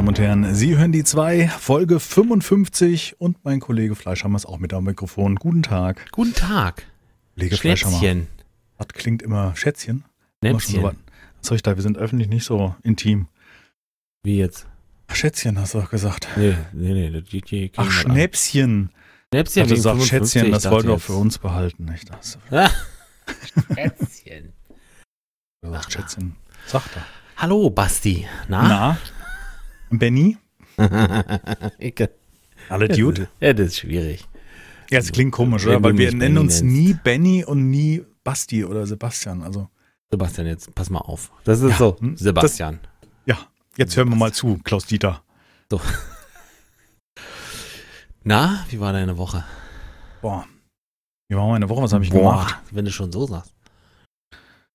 Damen und Herren, Sie hören die zwei, Folge 55 und mein Kollege Fleischhammer ist auch mit am Mikrofon. Guten Tag. Guten Tag. Kollege Fleischhammer. Schätzchen. Das klingt immer Schätzchen. So was. Näpfchen. Was soll ich da? Wir sind öffentlich nicht so intim. Wie jetzt? Schätzchen hast du doch gesagt. Nee, nee, nee. Das geht hier Ach, Schnäpschen. Schnäpschen. Du sagst Schätzchen, das wollten wir auch für uns behalten. Nicht das. Schätzchen. Sagst Schätzchen. Sag doch. Hallo, Basti. Na? Na? Benny? Alle Dude? Ja, das ist schwierig. Ja, es klingt komisch, oder? Weil wir nennen Benny uns nennst. nie Benny und nie Basti oder Sebastian. Also, Sebastian, jetzt pass mal auf. Das ist Ja, so. hm, Sebastian. ja, jetzt hören wir mal zu, Klaus Dieter. So. Na, wie war deine Woche? Boah. Wie war meine Woche? Was habe ich Boah, gemacht? wenn du schon so sagst.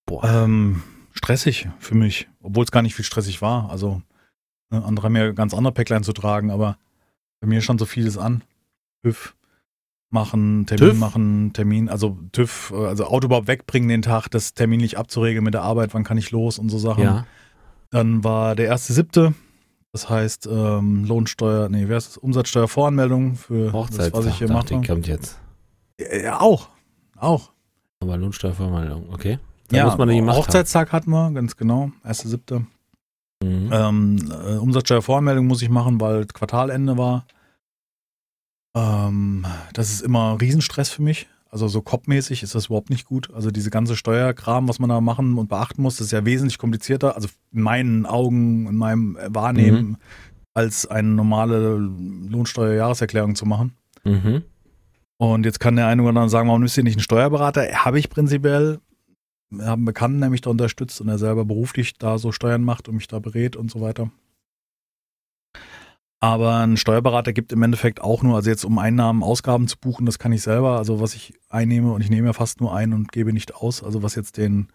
Boah. Ähm, stressig für mich, obwohl es gar nicht viel stressig war. Also andere haben ja ganz andere Päcklein zu tragen, aber bei mir stand so vieles an. TÜV machen, Termin TÜV? machen, Termin, also TÜV, äh, also Auto überhaupt wegbringen den Tag, das terminlich abzuregeln mit der Arbeit, wann kann ich los und so Sachen. ja. Dann war der erste siebte, das heißt ähm, Lohnsteuer, nee, wer ist das? Umsatzsteuervoranmeldung für das, Hochzeitstag. was ich hier mache. kommt jetzt. Ja, auch, auch. Aber Lohnsteuervermeldung, okay. Da Ja, muss man die Hochzeitstag hatten wir, ganz genau, erste siebte. Mhm. Ähm, äh, Umsatzsteuervoranmeldung muss ich machen, weil Quartalende war. Ähm, das ist immer Riesenstress für mich. Also so kopfmäßig ist das überhaupt nicht gut. Also diese ganze Steuerkram, was man da machen und beachten muss, ist ja wesentlich komplizierter. Also in meinen Augen, in meinem Wahrnehmen, als eine normale Lohnsteuerjahreserklärung zu machen. Mhm. Und jetzt kann der eine oder andere sagen, warum ist hier nicht ein Steuerberater? Habe ich prinzipiell. Haben einen Bekannten, der mich da unterstützt und der selber beruflich da so Steuern macht und mich da berät und so weiter. Aber ein Steuerberater gibt im Endeffekt auch nur, also jetzt um Einnahmen, Ausgaben zu buchen, das kann ich selber. Also was ich einnehme und ich nehme ja fast nur ein und gebe nicht aus. Also was jetzt den,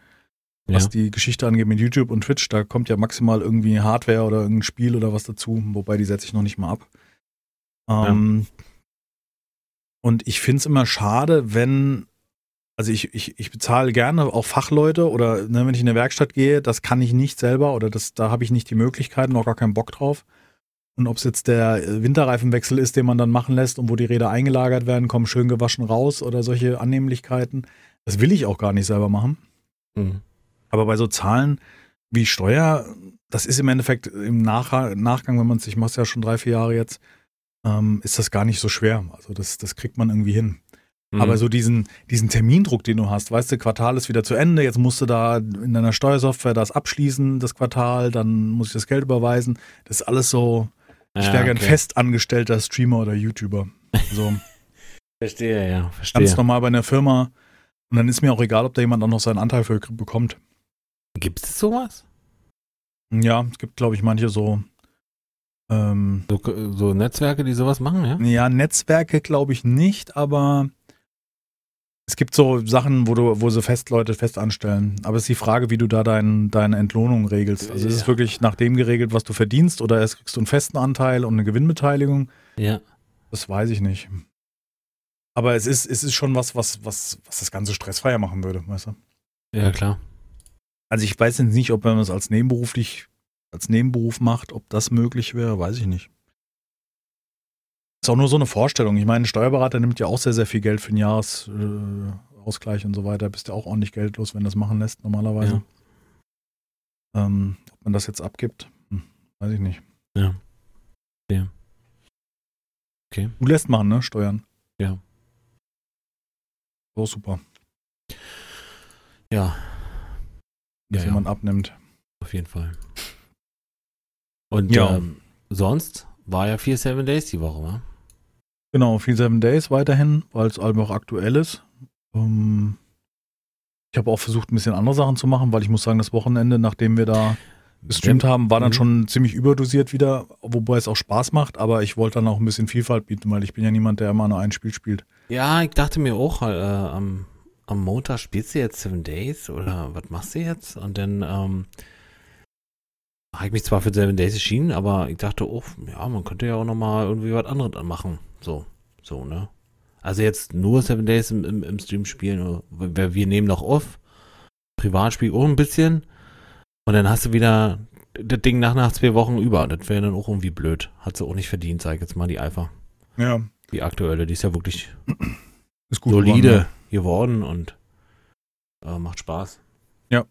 Ja. was die Geschichte angeht mit YouTube und Twitch, da kommt ja maximal irgendwie Hardware oder irgendein Spiel oder was dazu, wobei die setze ich noch nicht mal ab. Ähm, Und ich finde es immer schade, wenn, also ich, ich, ich bezahle gerne auch Fachleute oder ne, wenn ich in eine Werkstatt gehe, das kann ich nicht selber oder das, da habe ich nicht die Möglichkeiten, auch gar keinen Bock drauf. Und ob es jetzt der äh, Winterreifenwechsel ist, den man dann machen lässt und wo die Räder eingelagert werden, kommen schön gewaschen raus oder solche Annehmlichkeiten, das will ich auch gar nicht selber machen. Mhm. Aber bei so Zahlen wie Steuer, das ist im Endeffekt im Nach Nachgang, wenn man es, ich mache es ja schon drei, vier Jahre jetzt, ähm, ist das gar nicht so schwer. Also das, das kriegt man irgendwie hin. Mhm. Aber so diesen, diesen Termindruck, den du hast, weißt du, Quartal ist wieder zu Ende, jetzt musst du da in deiner Steuersoftware das abschließen, das Quartal, dann muss ich das Geld überweisen. Das ist alles so, ich Ja, wäre gern okay. festangestellter Streamer oder YouTuber. So Verstehe, ja, verstehe. ganz normal bei einer Firma. Und dann ist mir auch egal, ob da jemand auch noch seinen Anteil für bekommt. Gibt es sowas? Ja, es gibt, glaube ich, manche so, ähm, So, so Netzwerke, die sowas machen, ja? ja, Netzwerke glaube ich nicht, aber es gibt so Sachen, wo du, wo sie fest Leute fest anstellen. Aber es ist die Frage, wie du da dein, deine Entlohnung regelst. Also ist es wirklich nach dem geregelt, was du verdienst, oder erst kriegst du einen festen Anteil und eine Gewinnbeteiligung? Ja. Das weiß ich nicht. Aber es ist, es ist schon was, was, was, was das Ganze stressfreier machen würde, weißt du? Ja, klar. Also ich weiß jetzt nicht, ob man das als nebenberuflich, als Nebenberuf macht, ob das möglich wäre, weiß ich nicht. Ist auch nur so eine Vorstellung. Ich meine, ein Steuerberater nimmt ja auch sehr, sehr viel Geld für den Jahresausgleich Ausgleich und so weiter. Bist ja auch ordentlich geldlos, wenn das machen lässt, normalerweise. Ähm, ob man das jetzt abgibt, hm, weiß ich nicht. Ja. Ja. Okay. Du lässt machen, ne? Steuern. Ja. So super. Ja, Dass Ja, ja. jemand abnimmt. auf jeden Fall. Und Ja. ähm, sonst war ja 4 Seven Days die Woche, wa? Genau, viel Seven Days weiterhin, weil es allem auch aktuell ist. Ähm, ich habe auch versucht, ein bisschen andere Sachen zu machen, weil ich muss sagen, das Wochenende, nachdem wir da gestreamt haben, war dann Mhm. schon ziemlich überdosiert wieder, wobei es auch Spaß macht, aber ich wollte dann auch ein bisschen Vielfalt bieten, weil ich bin ja niemand, der immer nur ein Spiel spielt. Ja, ich dachte mir auch, äh, am, am Montag spielst du jetzt Seven Days oder was machst du jetzt? Und dann ähm, habe ich mich zwar für Seven Days entschieden, aber ich dachte, oh, ja, man könnte ja auch nochmal irgendwie was anderes machen. So, so, ne? Also jetzt nur Seven Days im, im, im Stream spielen, wir, wir nehmen noch auf. Privat spiel auch ein bisschen. Und dann hast du wieder das Ding nach, nach zwei Wochen über. Das wäre dann auch irgendwie blöd. Hat sie auch nicht verdient, sag ich jetzt mal, die Alpha. Ja. Die aktuelle, die ist ja wirklich Ist solide geworden, geworden und äh, macht Spaß. ja.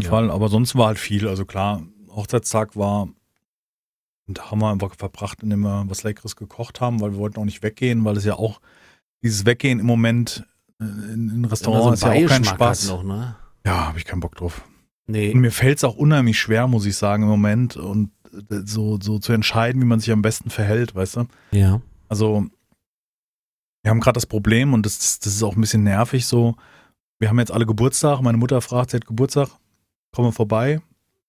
Jeden Ja. Fall. Aber sonst war halt viel. Also klar, Hochzeitstag war, da haben wir einfach verbracht, indem wir was Leckeres gekocht haben, weil wir wollten auch nicht weggehen, weil es ja auch, dieses Weggehen im Moment äh, in, in Restaurants ist ja auch kein Spaß. Noch, ne? Ja, habe ich keinen Bock drauf. Nee. Und mir fällt es auch unheimlich schwer, muss ich sagen, im Moment und äh, so, so zu entscheiden, wie man sich am besten verhält, weißt du? Ja. Also, wir haben gerade das Problem und das, das ist auch ein bisschen nervig so. Wir haben jetzt alle Geburtstag. Meine Mutter fragt, sie hat Geburtstag, kommen wir vorbei.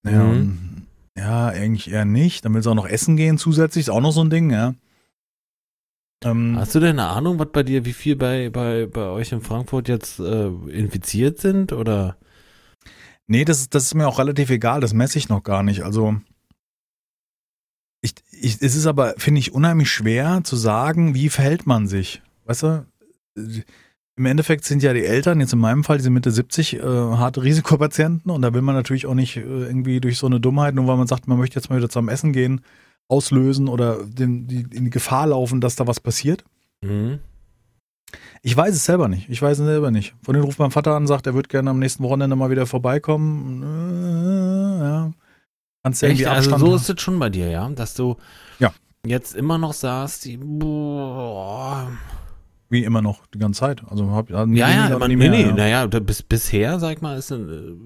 Ja, Mhm. ja, eigentlich eher nicht. Dann will sie auch noch essen gehen zusätzlich, ist auch noch so ein Ding, ja. Ähm, Hast du denn eine Ahnung, was bei dir, wie viel bei, bei, bei euch in Frankfurt jetzt äh, infiziert sind? Oder? Nee, das, ist- das ist mir auch relativ egal, das messe ich noch gar nicht. Also, ich, ich, es ist aber, finde ich, unheimlich schwer zu sagen, wie verhält man sich. Weißt du? Im Endeffekt sind ja die Eltern, jetzt in meinem Fall, diese Mitte 70, äh, harte Risikopatienten und da will man natürlich auch nicht äh, irgendwie durch so eine Dummheit, nur weil man sagt, man möchte jetzt mal wieder zusammen essen gehen, auslösen oder den, die, in die Gefahr laufen, dass da was passiert. Mhm. Ich weiß es selber nicht. Ich weiß es selber nicht. Von den ruft mein Vater an, sagt, er würde gerne am nächsten Wochenende mal wieder vorbeikommen. Äh, ja. Kannst du irgendwie? Also Abstand so ist es schon bei dir, ja? Dass du Ja. jetzt immer noch sagst, die, boah. Wie immer noch die ganze Zeit. Also hab, ja, Ja, ja, nie nee, nee, ja. naja, bis, bisher, sag ich mal, ist, äh,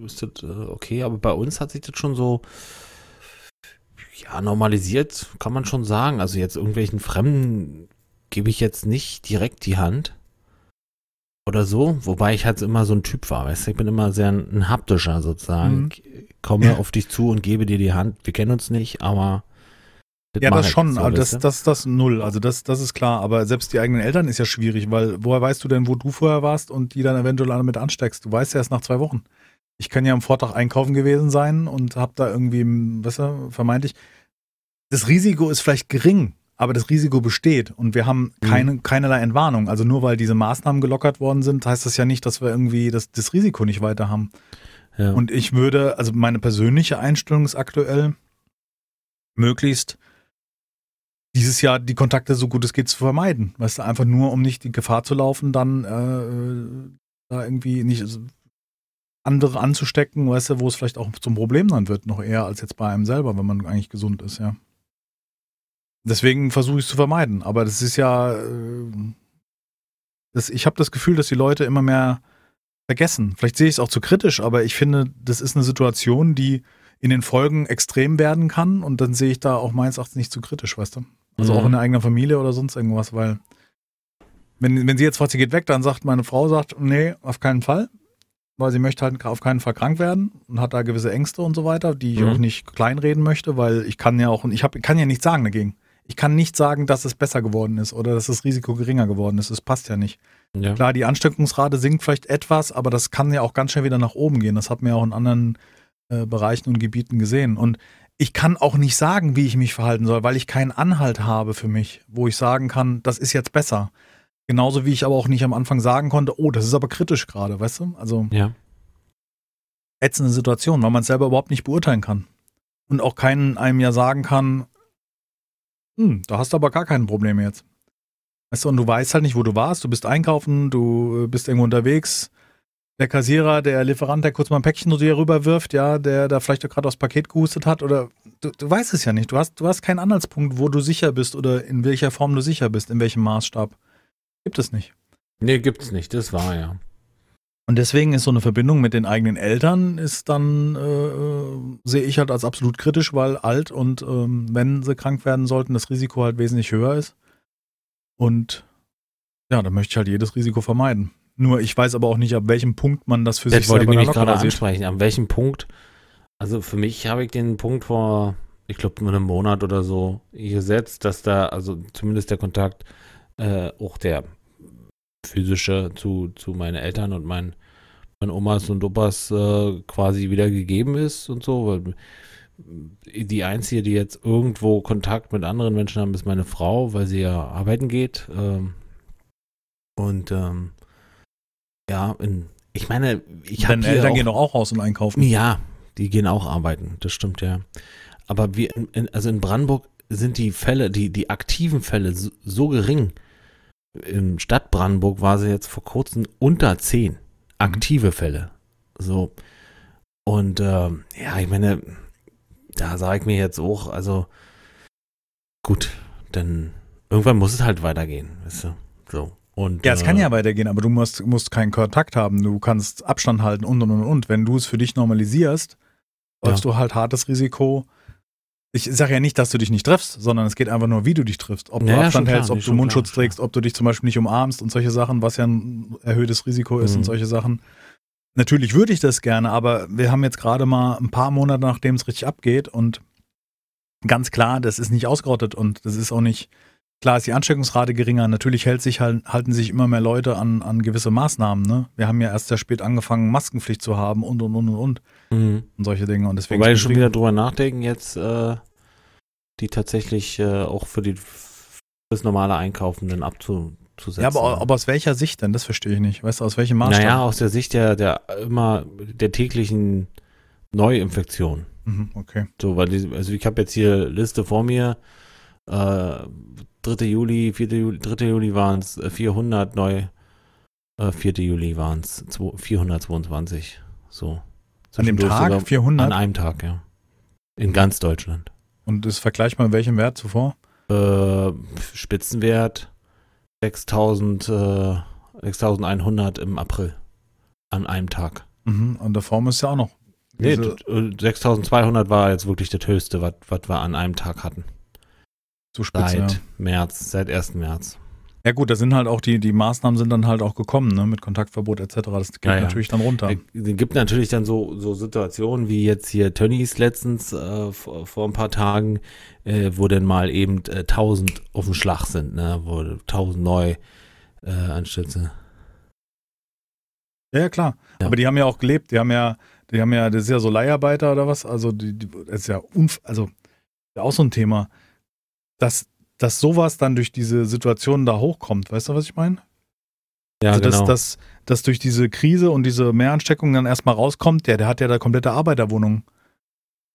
ist das äh, okay, aber bei uns hat sich das schon so, ja, normalisiert, kann man schon sagen. Also jetzt irgendwelchen Fremden gebe ich jetzt nicht direkt die Hand oder so, wobei ich halt immer so ein Typ war, weißt du, ich bin immer sehr ein, ein haptischer sozusagen. Mhm. Ich komme Ja. auf dich zu und gebe dir die Hand. Wir kennen uns nicht, aber Ja, mach das ich schon, so, aber das, das, das null. Also das, das ist klar. Aber selbst die eigenen Eltern ist ja schwierig, weil woher weißt du denn, wo du vorher warst und die dann eventuell alle mit ansteckst? Du weißt ja erst nach zwei Wochen. Ich kann ja am Vortag einkaufen gewesen sein und hab da irgendwie, weißt du, vermeintlich. Das Risiko ist vielleicht gering, aber das Risiko besteht und wir haben Mhm. keine, keinerlei Entwarnung. Also nur weil diese Maßnahmen gelockert worden sind, heißt das ja nicht, dass wir irgendwie das, das Risiko nicht weiter haben. ja. Und ich würde, also meine persönliche Einstellung ist aktuell, möglichst dieses Jahr die Kontakte so gut es geht zu vermeiden. Weißt du, einfach nur, um nicht die Gefahr zu laufen, dann äh, da irgendwie nicht andere anzustecken, weißt du, wo es vielleicht auch zum Problem dann wird, noch eher als jetzt bei einem selber, wenn man eigentlich gesund ist, ja. Deswegen versuche ich es zu vermeiden. Aber das ist ja, äh, das, ich habe das Gefühl, dass die Leute immer mehr vergessen. Vielleicht sehe ich es auch zu kritisch, aber ich finde, das ist eine Situation, die in den Folgen extrem werden kann und dann sehe ich da auch meines Erachtens nicht zu kritisch, weißt du? Also Mhm. auch in der eigenen Familie oder sonst irgendwas, weil wenn, wenn sie jetzt fragt, sie geht weg, dann sagt meine Frau, sagt, nee, auf keinen Fall, weil sie möchte halt auf keinen Fall krank werden und hat da gewisse Ängste und so weiter, die ich Mhm. auch nicht kleinreden möchte, weil ich kann ja auch, ich hab, kann ja nichts sagen dagegen. Ich kann nicht sagen, dass es besser geworden ist oder dass das Risiko geringer geworden ist. Das passt ja nicht. ja. Klar, die Ansteckungsrate sinkt vielleicht etwas, aber das kann ja auch ganz schnell wieder nach oben gehen. Das hat man ja auch in anderen äh, Bereichen und Gebieten gesehen. Und ich kann auch nicht sagen, wie ich mich verhalten soll, weil ich keinen Anhalt habe für mich, wo ich sagen kann, das ist jetzt besser. Genauso wie ich aber auch nicht am Anfang sagen konnte, oh, das ist aber kritisch gerade, weißt du? Also ja. ätzende Situation, weil man es selber überhaupt nicht beurteilen kann. Und auch keinen einem ja sagen kann, hm, da hast du aber gar kein Problem jetzt. Weißt du, und du weißt halt nicht, wo du warst, du bist einkaufen, du äh, bist irgendwo unterwegs. Der Kassierer, der Lieferant, der kurz mal ein Päckchen zu dir rüberwirft, ja, der da vielleicht gerade aufs Paket gehustet hat oder du, du weißt es ja nicht. Du hast, du hast keinen Anhaltspunkt, wo du sicher bist oder in welcher Form du sicher bist, in welchem Maßstab. Gibt es nicht. Nee, gibt's nicht, das war ja. Und deswegen ist so eine Verbindung mit den eigenen Eltern ist dann, äh, sehe ich halt als absolut kritisch, weil alt und ähm, wenn sie krank werden sollten, das Risiko halt wesentlich höher ist. Und ja, da möchte ich halt jedes Risiko vermeiden. Nur ich weiß aber auch nicht, ab welchem Punkt man das für Das sich wollte ich selber mir dann nicht gerade sieht. ansprechen. An welchem Punkt? Also für mich habe ich den Punkt vor, ich glaube, nur einem Monat oder so gesetzt, dass da, also zumindest der Kontakt, äh, auch der physische zu, zu meinen Eltern und meinen, meinen Omas und Opas äh, quasi wieder gegeben ist und so. Weil die einzige, die jetzt irgendwo Kontakt mit anderen Menschen haben, ist meine Frau, weil sie ja arbeiten geht. Ähm, und ähm, ja, in, ich meine, ich habe Deine Eltern auch, gehen doch auch raus und einkaufen. ja, Die gehen auch arbeiten, das stimmt ja. Aber wir, in, also in Brandenburg sind die Fälle, die, die aktiven Fälle so, so gering. Im Stadt Brandenburg war sie jetzt vor kurzem unter zehn aktive Fälle. So. Und ähm, ja, ich meine, da sage ich mir jetzt auch, also gut, dann irgendwann muss es halt weitergehen, weißt du? So. Und, ja, es äh, kann ja weitergehen, aber du musst, musst keinen Kontakt haben, du kannst Abstand halten und und und und. Wenn du es für dich normalisierst, läufst ja. du halt hartes Risiko. Ich sage ja nicht, dass du dich nicht triffst, sondern es geht einfach nur, wie du dich triffst. Ob du ja, Abstand hältst, ob du Mundschutz klar, trägst, ob du dich zum Beispiel nicht umarmst und solche Sachen, was ja ein erhöhtes Risiko ist mhm. und solche Sachen. Natürlich würde ich das gerne, aber wir haben jetzt gerade mal ein paar Monate, nachdem es richtig abgeht und ganz klar, das ist nicht ausgerottet und das ist auch nicht, klar ist die Ansteckungsrate geringer. Natürlich hält sich halt, halten sich immer mehr Leute an, an gewisse Maßnahmen. Ne? Wir haben ja erst sehr spät angefangen, Maskenpflicht zu haben und und und und und, mhm. und solche Dinge. Und deswegen Wobei schon wieder drüber nachdenken jetzt, äh, die tatsächlich äh, auch für die das normale Einkaufen dann abzu zu Ja, aber, aber, aus welcher Sicht denn? Das verstehe ich nicht. Weißt du, aus welchem Maßstab? Naja, aus der Sicht der, der immer der täglichen Neuinfektion. Mhm, okay. So, weil die, also ich habe jetzt hier Liste vor mir. Äh, 3. Juli, 4. Juli, 3. Juli waren es 400 neu. Äh, 4. Juli waren es 422. So. An dem Tag 400? An einem Tag, ja. In ganz Deutschland. Und das vergleicht mal welchem Wert zuvor? Äh, Spitzenwert 6000, äh, 6100 im April. An einem Tag. Mhm, und der Form ist ja auch noch. Nee, 6200 war jetzt wirklich das höchste, was wir an einem Tag hatten. Zu spitze, Seit ja. März, seit 1. März. Ja gut, da sind halt auch die, die Maßnahmen sind dann halt auch gekommen, ne, mit Kontaktverbot etc. Das geht ja, natürlich dann runter. Es gibt natürlich dann so, so Situationen wie jetzt hier Tönnies letztens äh, vor, ein paar Tagen, äh, wo dann mal eben äh, 1000 auf dem Schlag sind, ne, wo 1000 neu äh, Anstütze. Ja, ja, klar. Ja. Aber die haben ja auch gelebt, die haben ja, die haben ja, das ist ja so Leiharbeiter oder was, also die, die das ist ja unf also ja auch so ein Thema. Dass dass sowas dann durch diese Situation da hochkommt. Weißt du, was ich meine? Ja, also, genau. dass, dass, dass durch diese Krise und diese Mehransteckung dann erstmal rauskommt, der, der hat ja da komplette Arbeiterwohnung.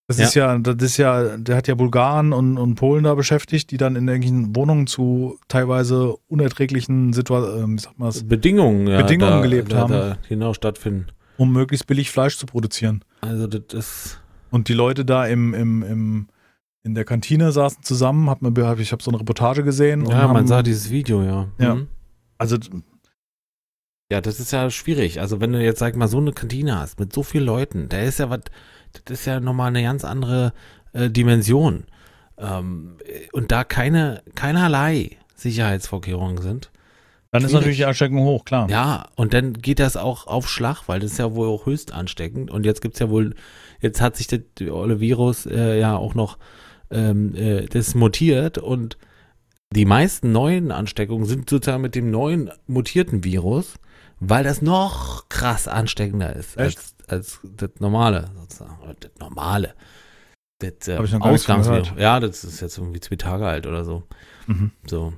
Das ja. ist ja, das ist ja, der hat ja Bulgaren und, und Polen da beschäftigt, die dann in irgendwelchen Wohnungen zu teilweise unerträglichen Situationen, äh, Bedingungen, ja, Bedingungen da, gelebt da, haben. Da genau stattfinden. Um möglichst billig Fleisch zu produzieren. Also das ist. Und die Leute da im, im, im in der Kantine saßen zusammen, hab mir, ich habe so eine Reportage gesehen. Ja, man haben, sah dieses Video, ja. Ja. Mhm. Also. Ja, das ist ja schwierig. Also, wenn du jetzt, sag mal, so eine Kantine hast mit so vielen Leuten, da ist ja was, das ist ja nochmal eine ganz andere äh, Dimension. Ähm, und da keine, keinerlei Sicherheitsvorkehrungen sind. Dann ist natürlich die Ansteckung hoch, klar. Ja, und dann geht das auch auf Schlag, weil das ist ja wohl auch höchst ansteckend. Und jetzt gibt es ja wohl, jetzt hat sich das Virus äh, ja auch noch ähm, äh, das mutiert und die meisten neuen Ansteckungen sind sozusagen mit dem neuen mutierten Virus, weil das noch krass ansteckender ist als, als das normale, sozusagen. Das normale. Das äh, Ausgangsvirus. Ja, das ist jetzt irgendwie zwei Tage alt oder so. Mhm. So.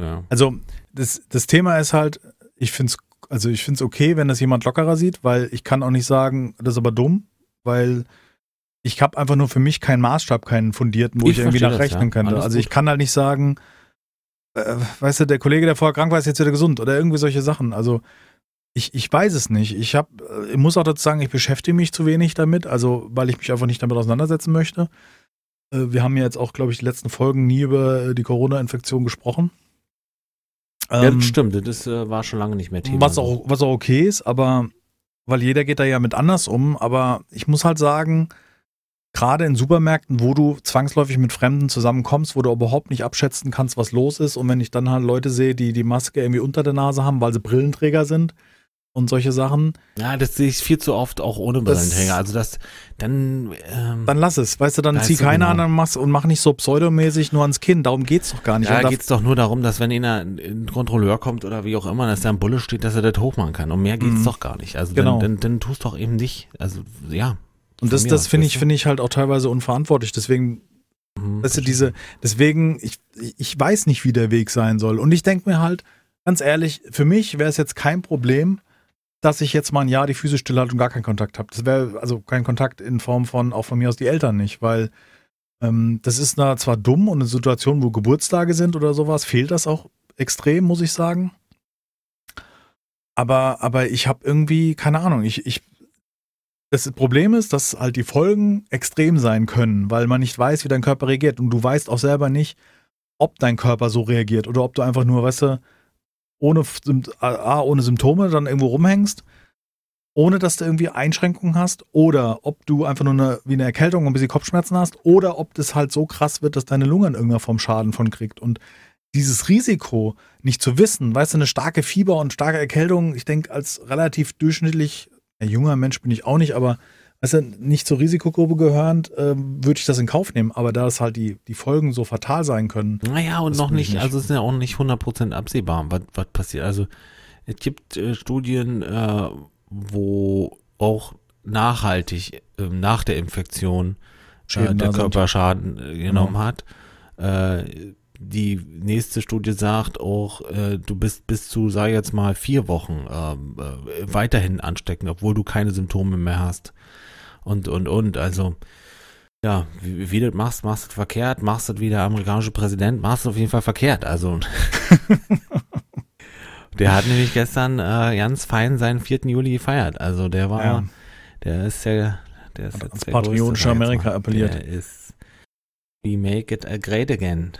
Ja. Also, das, das Thema ist halt, ich finde es also ich finde es okay, wenn das jemand lockerer sieht, weil ich kann auch nicht sagen, das ist aber dumm, weil ich habe einfach nur für mich keinen Maßstab, keinen fundierten, wo ich, ich irgendwie nachrechnen ja. könnte. Alles also ich kann halt nicht sagen, äh, weißt du, der Kollege, der vorher krank war, ist jetzt wieder gesund oder irgendwie solche Sachen. Also ich, ich weiß es nicht. Ich habe, äh, ich muss auch dazu sagen, ich beschäftige mich zu wenig damit, also weil ich mich einfach nicht damit auseinandersetzen möchte. Äh, wir haben ja jetzt auch, glaube ich, die letzten Folgen nie über äh, die Corona-Infektion gesprochen. Ja, das ähm, stimmt, das war schon lange nicht mehr Thema. Was auch, was auch okay ist, aber weil jeder geht da ja mit anders um, aber ich muss halt sagen, gerade in Supermärkten, wo du zwangsläufig mit Fremden zusammenkommst, wo du überhaupt nicht abschätzen kannst, was los ist. Und wenn ich dann halt Leute sehe, die die Maske irgendwie unter der Nase haben, weil sie Brillenträger sind und solche Sachen. Ja, das sehe ich viel zu oft auch ohne Brillenträger. also das, dann. Ähm, dann lass es, weißt du, dann zieh keine genau. anderen Maske und mach nicht so pseudomäßig nur ans Kinn. Darum geht's doch gar nicht. Ja, da geht's doch nur darum, dass wenn einer ein Kontrolleur kommt oder wie auch immer, dass da ein Bulle steht, dass er das hochmachen kann. Und mehr geht's mhm. doch gar nicht. Also genau. dann, dann, dann tust doch eben nicht. Also ja. Und das, das finde ich, finde ich halt auch teilweise unverantwortlich. Deswegen, mhm, weißt du, diese, deswegen, ich, ich weiß nicht, wie der Weg sein soll. Und ich denke mir halt, ganz ehrlich, für mich wäre es jetzt kein Problem, dass ich jetzt mal ein Jahr die Füße stillhalte und gar keinen Kontakt habe. Das wäre also kein Kontakt in Form von, auch von mir aus die Eltern nicht, weil ähm, das ist da zwar dumm und in Situationen, wo Geburtstage sind oder sowas, fehlt das auch extrem, muss ich sagen. Aber, aber ich habe irgendwie, keine Ahnung, ich, ich, das Problem ist, dass halt die Folgen extrem sein können, weil man nicht weiß, wie dein Körper reagiert. Und du weißt auch selber nicht, ob dein Körper so reagiert oder ob du einfach nur, weißt du, ohne, A, ohne Symptome dann irgendwo rumhängst, ohne dass du irgendwie Einschränkungen hast, oder ob du einfach nur eine, wie eine Erkältung und ein bisschen Kopfschmerzen hast, oder ob das halt so krass wird, dass deine Lunge in irgendeiner Form Schaden von kriegt. Und dieses Risiko nicht zu wissen, weißt du, eine starke Fieber und starke Erkältung, ich denke, als relativ durchschnittlich, ja, junger Mensch bin ich auch nicht, aber weißt du, nicht zur Risikogruppe gehörend, äh, würde ich das in Kauf nehmen. Aber da es halt die, die Folgen so fatal sein können. Naja, und noch nicht, nicht, also es ist ja auch nicht 100% absehbar, was, was passiert. Also es gibt äh, Studien, äh, wo auch nachhaltig äh, nach der Infektion äh, der Körper Schaden äh, genommen genau. hat. Die nächste Studie sagt auch, äh, du bist bis zu, sag ich jetzt mal, vier Wochen ähm, äh, weiterhin ansteckend, obwohl du keine Symptome mehr hast. Und, und, und. Also, ja, wie, wie du das machst, machst du das verkehrt, machst du das wie der amerikanische Präsident, machst du auf jeden Fall verkehrt. Also, der hat nämlich gestern äh, ganz fein seinen 4. Juli gefeiert. Also, der war, ja. der ist ja, der ist jetzt patriotische Amerika appelliert. Der ist, we make it great again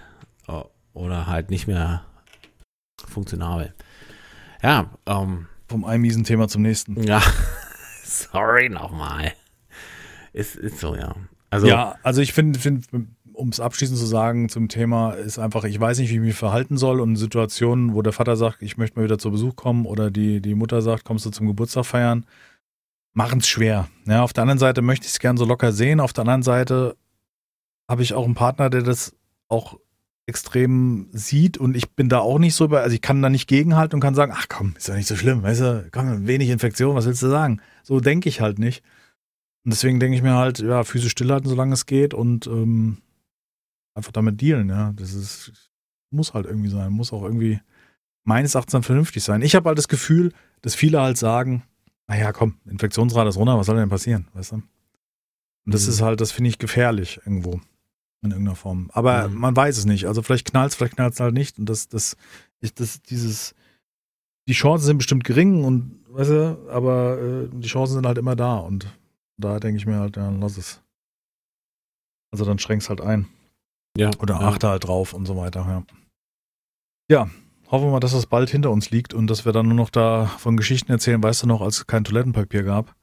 oder halt nicht mehr funktionabel. Ja, ähm. Vom einen miesen Thema zum nächsten. Ja, sorry nochmal. Ist, ist so, ja. Also, ja, also ich finde, find, um es abschließend zu sagen zum Thema, ist einfach, ich weiß nicht, wie ich mich verhalten soll und Situationen, wo der Vater sagt, ich möchte mal wieder zu Besuch kommen oder die, die Mutter sagt, kommst du zum Geburtstag feiern, machen es schwer. Ja, auf der anderen Seite möchte ich es gern so locker sehen, auf der anderen Seite habe ich auch einen Partner, der das auch extrem sieht und ich bin da auch nicht so über, also ich kann da nicht gegenhalten und kann sagen, ach komm, ist ja nicht so schlimm, weißt du, komm, wenig Infektion, was willst du sagen? So denke ich halt nicht. Und deswegen denke ich mir halt, ja, Füße stillhalten, solange es geht und ähm, einfach damit dealen, ja. Das ist, muss halt irgendwie sein, muss auch irgendwie meines Erachtens dann vernünftig sein. Ich habe halt das Gefühl, dass viele halt sagen, naja, komm, Infektionsrate ist runter, was soll denn passieren, weißt du? Und das mhm. ist halt, das finde ich gefährlich irgendwo in irgendeiner Form. Aber mhm. man weiß es nicht. Also vielleicht knallt es, vielleicht knallt es halt nicht. Und das, das, ich, das, dieses, die Chancen sind bestimmt gering und, weißt du, aber äh, die Chancen sind halt immer da. Und da denke ich mir halt, ja, lass es. Also dann schränkst halt ein. Ja. Oder ja. achte halt drauf und so weiter, ja. Ja, hoffen wir mal, dass das bald hinter uns liegt und dass wir dann nur noch da von Geschichten erzählen, weißt du noch, als es kein Toilettenpapier gab.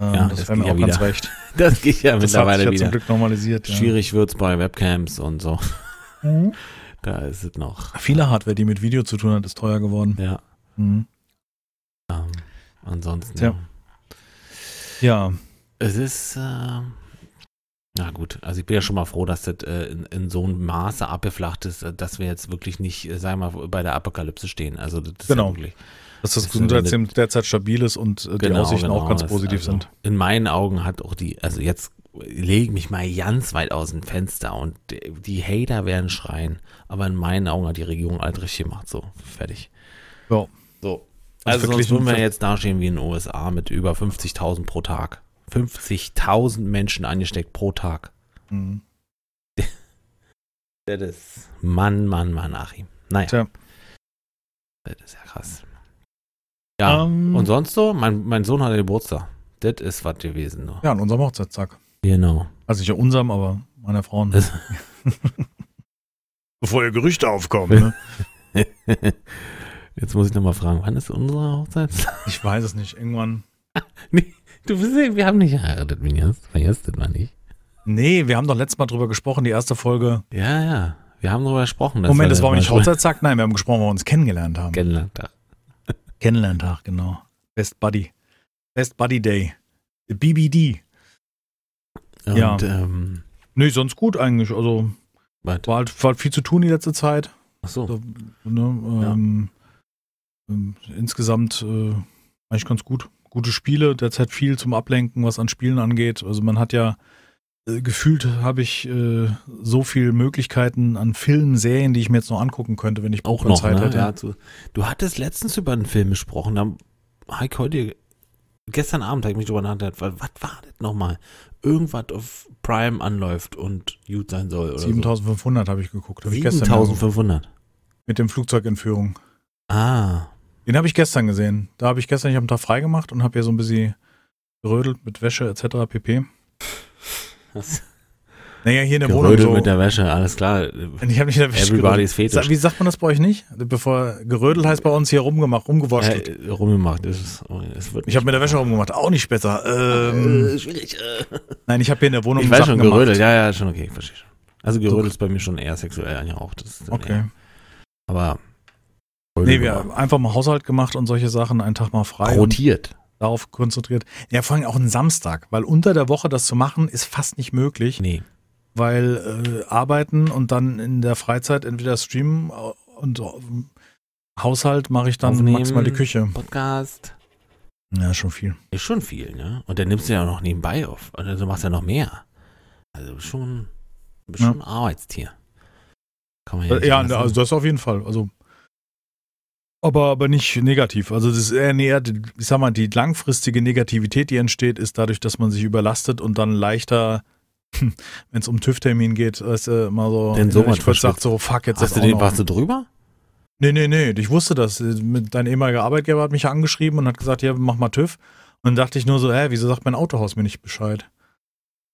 Ja, das, das wäre mir auch wieder. ganz recht. Das geht ja das mittlerweile hat sich ja wieder. zum Glück normalisiert. Ja. Schwierig wird es bei Webcams und so. Mhm. Da ist es noch. Viele Hardware, die mit Video zu tun hat, ist teuer geworden. Ja. Mhm. Ähm, ansonsten. Ja. ja. Es ist. Äh, na gut, also ich bin ja schon mal froh, dass das äh, in, in, so einem Maße abgeflacht ist, äh, dass wir jetzt wirklich nicht, äh, sagen wir mal, bei der Apokalypse stehen. Also das ist genau. ja wirklich. Dass das Gesundheitssystem derzeit stabil ist und äh, die Genau, Aussichten genau. auch ganz positiv also sind. In meinen Augen hat auch die, also jetzt lege ich mich mal ganz weit aus dem Fenster und die, Hater werden schreien, aber in meinen Augen hat die Regierung alles richtig gemacht. So, fertig. Ja. So. Also Also sonst würden wir jetzt dastehen wie in den USA mit über 50.000 pro Tag. 50.000 Menschen angesteckt pro Tag. Mhm. Das ist Mann, Mann, Mann, Achim. Naja. Tja. Das ist ja krass. Ja, Ähm, und sonst so? Mein, mein Sohn hatte Geburtstag. Das ist was gewesen. Nur. Ja, an unserem Hochzeitstag. Genau. Also nicht an unserem, aber meiner Frauen. Das- Bevor ihr Gerüchte aufkommen. Ne? Jetzt muss ich nochmal fragen, wann ist unsere Hochzeit? Ich weiß es nicht. Irgendwann. nee, du bist, wir haben nicht geheiratet, Minias. Vergesst das mal nicht. Nee, wir haben doch letztes Mal drüber gesprochen, die erste Folge. Ja, ja. Wir haben darüber gesprochen. Moment, das war aber nicht Hochzeitstag? Nein, wir haben gesprochen, wo wir uns kennengelernt haben. Kennengelernt. Kennenlerntag, genau. Best Buddy. Best Buddy Day. BBD. Und, Ja. ähm, Nee, sonst gut eigentlich. Also was? war halt, war halt viel zu tun die letzte Zeit. Ach so. So, ne, ähm, ähm, insgesamt äh, eigentlich ganz gut. Gute Spiele, derzeit viel zum Ablenken, was an Spielen angeht. Also man hat ja gefühlt habe ich äh, so viele Möglichkeiten an Filmen, Serien, die ich mir jetzt noch angucken könnte, wenn ich Auch noch, Zeit ne? hätte. Ja, zu, du hattest letztens über einen Film gesprochen. Da Heike heute, gestern Abend habe ich mich drüber nachgedacht, was, was war das nochmal? Irgendwas auf Prime anläuft und gut sein soll. Oder 7500 habe ich geguckt. Hab ich gestern 7500. mit dem Flugzeugentführung. Ah, Den habe ich gestern gesehen. Da habe ich gestern, ich habe einen Tag frei gemacht und habe hier so ein bisschen gerödelt mit Wäsche etc. pp. Was? Naja, hier in der Wohnung Gerödelt so. mit der Wäsche, alles klar. Und ich habe nicht in der Wäsche Everybody's gerödelt. Fetisch. Wie sagt man das bei euch nicht? Bevor gerödelt heißt bei uns hier rumgemacht, rumgewurschtelt. Äh, rumgemacht ist es. Oh, wird ich habe mit der Wäsche rumgemacht, auch nicht besser. Ähm, äh, schwierig. Äh. nein, ich habe hier in der Wohnung Ich weiß schon, gemacht. gerödelt, ja, ja, schon okay, verstehe schon. Also gerödelt ist bei mir schon eher sexuell angehaucht. Das ist dann Okay. Eher, aber Nee, wir haben einfach mal Haushalt gemacht und solche Sachen, einen Tag mal frei und rotiert. Darauf konzentriert. Ja, vor allem auch einen Samstag, weil unter der Woche das zu machen, ist fast nicht möglich, Nee. weil äh, arbeiten und dann in der Freizeit entweder streamen äh, und äh, Haushalt mache ich dann Aufnehmen. maximal die Küche. Podcast. Ja, schon viel. Ist schon viel, ne? Und dann nimmst du ja auch noch nebenbei auf. Also du machst ja noch mehr. Also schon, Ja. schon ein Arbeitstier. Kann man ja Ja, also das auf jeden Fall. Also aber, aber nicht negativ. Also das ist eher näher, ich sag mal, die langfristige Negativität, die entsteht, ist dadurch, dass man sich überlastet und dann leichter, wenn es um TÜV-Termin geht, weißt du, mal so, Den so innerlich was kurz sagt so, fuck, jetzt Hast du den, warst du drüber? Nee, nee, nee, ich wusste das. Dein ehemaliger Arbeitgeber hat mich ja angeschrieben und hat gesagt, ja, mach mal TÜV. Und dann dachte ich nur so, hä, wieso sagt mein Autohaus mir nicht Bescheid?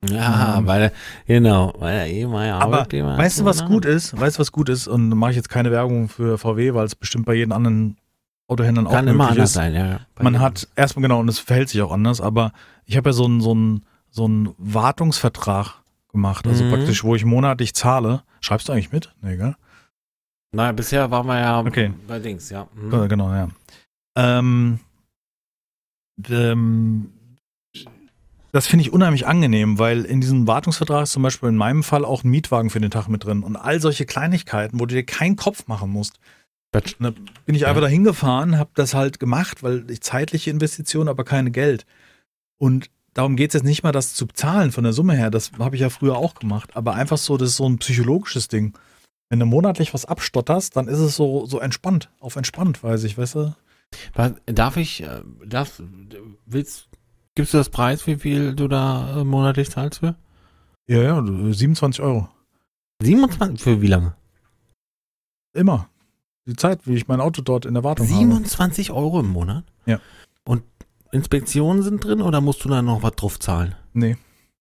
Ja, Ähm. weil, genau, weil er eh mal Aber Weißt du, was gut ist? Weißt du, was gut ist? Und mache ich jetzt keine Werbung für VW, weil es bestimmt bei jedem anderen Autohändlern auch Kann immer möglich anders ist. sein, ja. Man jedem. hat erstmal genau, und es verhält sich auch anders, aber ich habe ja so einen so einen- so einen Wartungsvertrag gemacht, also Mhm. praktisch, wo ich monatlich zahle. Schreibst du eigentlich mit? Nee, gell? Naja, bisher waren wir ja Okay. bei Dings, ja. Mhm. Äh, Genau, ja. Ähm, ähm, das finde ich unheimlich angenehm, weil in diesem Wartungsvertrag ist zum Beispiel in meinem Fall auch ein Mietwagen für den Tag mit drin und all solche Kleinigkeiten, wo du dir keinen Kopf machen musst. Und da bin ich Ja. einfach dahin gefahren, habe das halt gemacht, weil ich zeitliche Investition, aber keine Geld. Und darum geht es jetzt nicht mal, das zu bezahlen von der Summe her. Das habe ich ja früher auch gemacht. Aber einfach so, das ist so ein psychologisches Ding. Wenn du monatlich was abstotterst, dann ist es so, so entspannt, auf entspannt, weiß ich, weißt du? Darf ich, äh, darf, willst, gibst du das Preis, wie viel du da äh, monatlich zahlst für? Ja, ja, du- 27 Euro. 27, für wie lange? Immer. Die Zeit, wie ich mein Auto dort in der Wartung habe. 27 Euro im Monat? Ja. Und Inspektionen sind drin oder musst du da noch was drauf zahlen? Nee.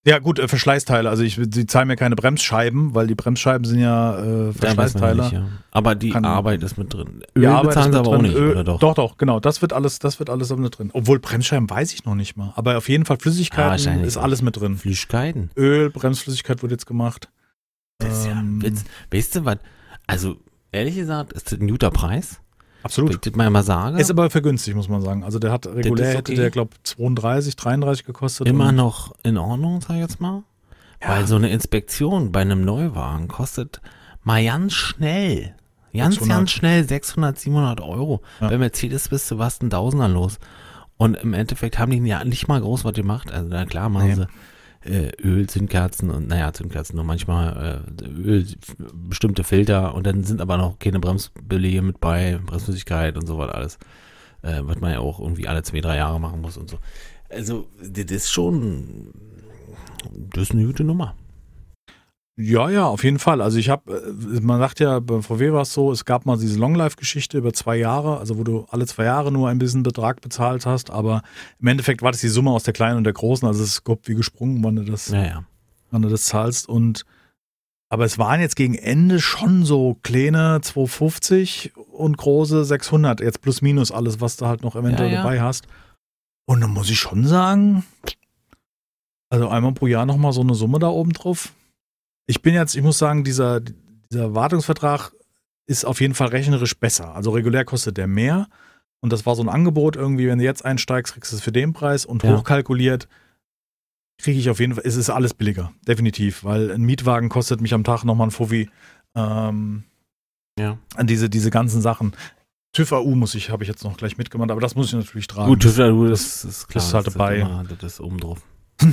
Ja, gut, äh, Verschleißteile. Also ich, sie zahlen mir keine Bremsscheiben, weil die Bremsscheiben sind ja äh, Verschleißteile. nicht, ja. Aber die Kann- Arbeit ist mit drin. Öl Ja, aber bezahlen sie aber auch drin. nicht, Öl- oder doch? Doch, doch, genau. Das wird alles, das wird alles mit drin. Obwohl Bremsscheiben weiß ich noch nicht mal. Aber auf jeden Fall Ah, Flüssigkeiten wahrscheinlich ist alles mit drin. Flüssigkeiten. Öl, Bremsflüssigkeit wird jetzt gemacht. Das ist ja ein Ähm, Witz. Weißt du was? Also, ehrlich gesagt, ist das ein guter Preis. Absolut. das mal mal sage. Ist aber vergünstig, muss man sagen. Also der hat regulär ist hätte okay. der, glaube 32, 33 gekostet. immer noch in Ordnung, sag ich jetzt mal. Ja. Weil so eine Inspektion bei einem Neuwagen kostet mal ganz schnell, ganz, 600. ganz schnell 600, 700 Euro. Ja. Bei Mercedes bist du was ein Tausender los. Und im Endeffekt haben die ja nicht mal groß was gemacht. Also na klar machen Nee. sie äh, Öl, Zündkerzen und naja, Zündkerzen nur manchmal äh, Öl, bestimmte Filter und dann sind aber noch keine Bremsbeläge mit bei, Bremsflüssigkeit und so was alles. Äh, was man ja auch irgendwie alle zwei, drei Jahre machen muss und so. Also, das ist schon, das ist eine gute Nummer. Ja, ja, auf jeden Fall. Also ich habe, man sagt ja, bei VW war es so, es gab mal diese Longlife-Geschichte über zwei Jahre, also wo du alle zwei Jahre nur ein bisschen Betrag bezahlt hast, aber im Endeffekt war das die Summe aus der kleinen und der großen, also es ist wie gesprungen, wann du das, Ja, ja. wann du das zahlst und aber es waren jetzt gegen Ende schon so kleine 250 und große 600, jetzt plus minus alles, was du halt noch eventuell Ja, ja. dabei hast. Und dann muss ich schon sagen, also einmal pro Jahr nochmal so eine Summe da oben drauf. Ich bin jetzt, ich muss sagen, dieser, dieser Wartungsvertrag ist auf jeden Fall rechnerisch besser. Also regulär kostet der mehr. Und das war so ein Angebot irgendwie, wenn du jetzt einsteigst, kriegst du es für den Preis und Ja. hochkalkuliert kriege ich auf jeden Fall, es ist alles billiger, definitiv, weil ein Mietwagen kostet mich am Tag nochmal ein Fuffi. Ähm, Ja. an diese, diese ganzen Sachen. TÜV AU muss ich, habe ich jetzt noch gleich mitgemacht, aber das muss ich natürlich tragen. Gut, das, das ist klar. das ist halt dabei. immer- Das ist oben drauf.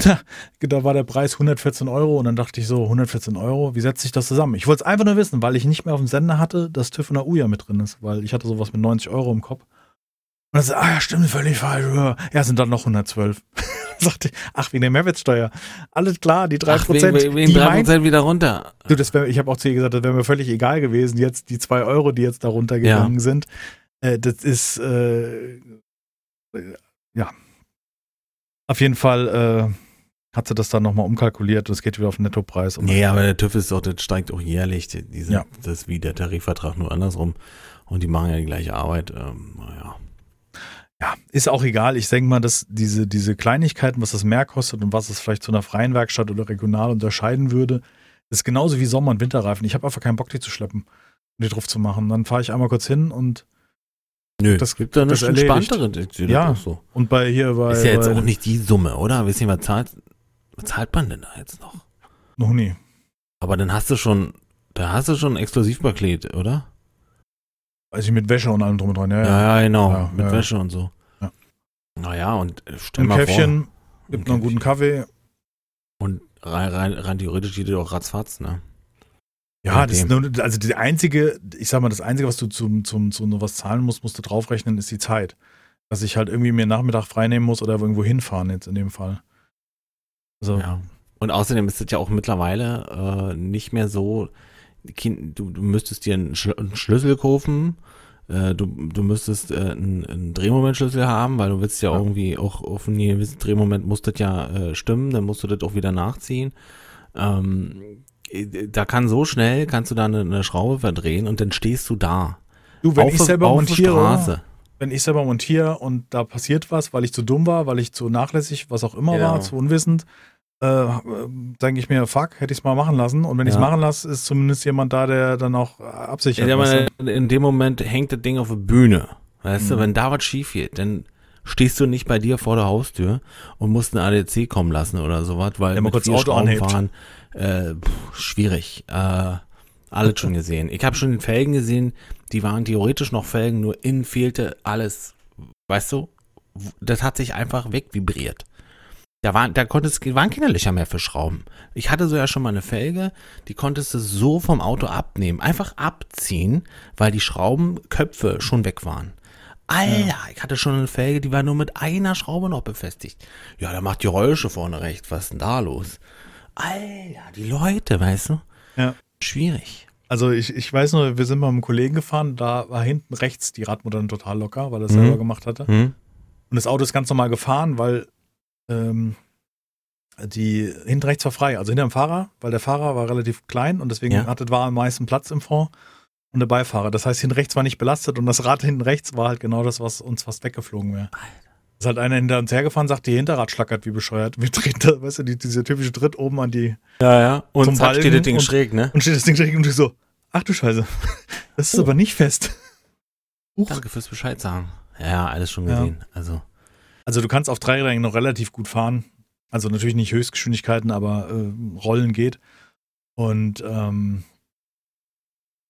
Da, da war der Preis 114 Euro und dann dachte ich so, 114 Euro, wie setzt sich das zusammen? Ich wollte es einfach nur wissen, weil ich nicht mehr auf dem Sender hatte, dass TÜV und AU ja mit drin ist, weil ich hatte sowas mit 90 Euro im Kopf. Und dann sagt, ah ja, stimmt, völlig falsch. Ja, sind dann noch 112. sagte, ach, wegen der Mehrwertsteuer. Alles klar, die 3%. Ach, wegen, wegen die 3% meint, wieder runter. Du, das wär, ich habe auch zu ihr gesagt, das wäre mir völlig egal gewesen, jetzt die 2 Euro, die jetzt da runtergegangen ja. sind. Äh, das ist, äh, ja. Auf jeden Fall äh, hat sie das dann nochmal umkalkuliert und es geht wieder auf den Nettopreis. Nee, aber der TÜV ist doch, das steigt auch jährlich. Die sind, ja. Das ist wie der Tarifvertrag, nur andersrum. Und die machen ja die gleiche Arbeit. Ähm, naja. Ja, ist auch egal. Ich denke mal, dass diese, diese Kleinigkeiten, was das mehr kostet und was es vielleicht zu einer freien Werkstatt oder regional unterscheiden würde, ist genauso wie Sommer- und Winterreifen. Ich habe einfach keinen Bock, die zu schleppen und die drauf zu machen. Dann fahre ich einmal kurz hin und Nö, das gibt da eine entspanntere Ja, so. und bei hier bei. Ist ja jetzt auch nicht die Summe, oder? Wissen was zahlt, was zahlt man denn da jetzt noch? Noch nie. Aber dann hast du schon, da hast du schon ein Exklusivpaket, oder? Ich, mit Wäsche und allem drum und dran, ja. Ja, ja, genau. Ja, mit ja. Wäsche und so. Ja. Naja, und stell Ein mal Käffchen, vor. Gibt noch einen guten Kaffee. Und rein, rein, rein theoretisch geht auch ratzfatz, ne? Ja, das ist nur, also die einzige, ich sag mal, das einzige, was du zum, zum, zu was zahlen musst, musst du draufrechnen, ist die Zeit. Dass ich halt irgendwie mir Nachmittag freinehmen muss oder irgendwo hinfahren jetzt in dem Fall. Also. Ja. Und außerdem ist es ja auch mittlerweile äh, nicht mehr so, du, du müsstest dir einen, Schlüssel kaufen, äh, du, du müsstest äh, einen, einen Drehmomentschlüssel haben, weil du willst ja, ja. irgendwie auch auf einen gewissen Drehmoment muss das ja äh, stimmen, dann musst du das auch wieder nachziehen. Ähm, da kann so schnell, kannst du da eine, eine Schraube verdrehen und dann stehst du da. Du, wenn auf, ich selber montiere, wenn ich selber montiere und da passiert was, weil ich zu dumm war, weil ich zu nachlässig, was auch immer genau. war, zu unwissend, äh, denke ich mir, fuck, hätte ich es mal machen lassen. Und wenn ja. ich es machen lasse, ist zumindest jemand da, der dann auch absichert. Ja, weißt du? in dem Moment hängt das Ding auf der Bühne. Weißt mhm. du, wenn da was schief geht, dann stehst du nicht bei dir vor der Haustür und musst ein ADC kommen lassen oder sowas, weil ja, mit kurz vier Auto fahren, äh, pff, schwierig. Äh, alles schon gesehen. Ich habe schon den Felgen gesehen, die waren theoretisch noch Felgen, nur innen fehlte alles. Weißt du? Das hat sich einfach wegvibriert. Da waren, da konntest, waren keine Löcher mehr für Schrauben. Ich hatte so ja schon mal eine Felge, die konntest du so vom Auto abnehmen. Einfach abziehen, weil die Schraubenköpfe schon weg waren. Alter, ja. ich hatte schon eine Felge, die war nur mit einer Schraube noch befestigt. Ja, da macht die Geräusche vorne recht. Was ist denn da los? Alter, die Leute, weißt du? Ja. Schwierig. Also ich, ich weiß nur, wir sind mal mit einem Kollegen gefahren, da war hinten rechts die Radmutter total locker, weil er es mhm. selber gemacht hatte. Mhm. Und das Auto ist ganz normal gefahren, weil ähm, die hinten rechts war frei, also hinter dem Fahrer, weil der Fahrer war relativ klein und deswegen ja. hatte, war am meisten Platz im Fond und der Beifahrer. Das heißt, hinten rechts war nicht belastet und das Rad hinten rechts war halt genau das, was uns fast weggeflogen wäre. Ist halt einer hinter uns hergefahren, sagt, die Hinterrad schlackert wie bescheuert. Wir drehen da, weißt du, die, diese typische Tritt oben an die. Ja, ja. Und zum steht das Ding und, schräg, ne? Und steht das Ding schräg und ich so, ach du Scheiße. Das ist oh. aber nicht fest. Huch. Danke fürs Bescheid sagen. Ja, alles schon gesehen. Ja. Also. Also du kannst auf Dreirädern noch relativ gut fahren. Also natürlich nicht Höchstgeschwindigkeiten, aber äh, Rollen geht. Und ähm,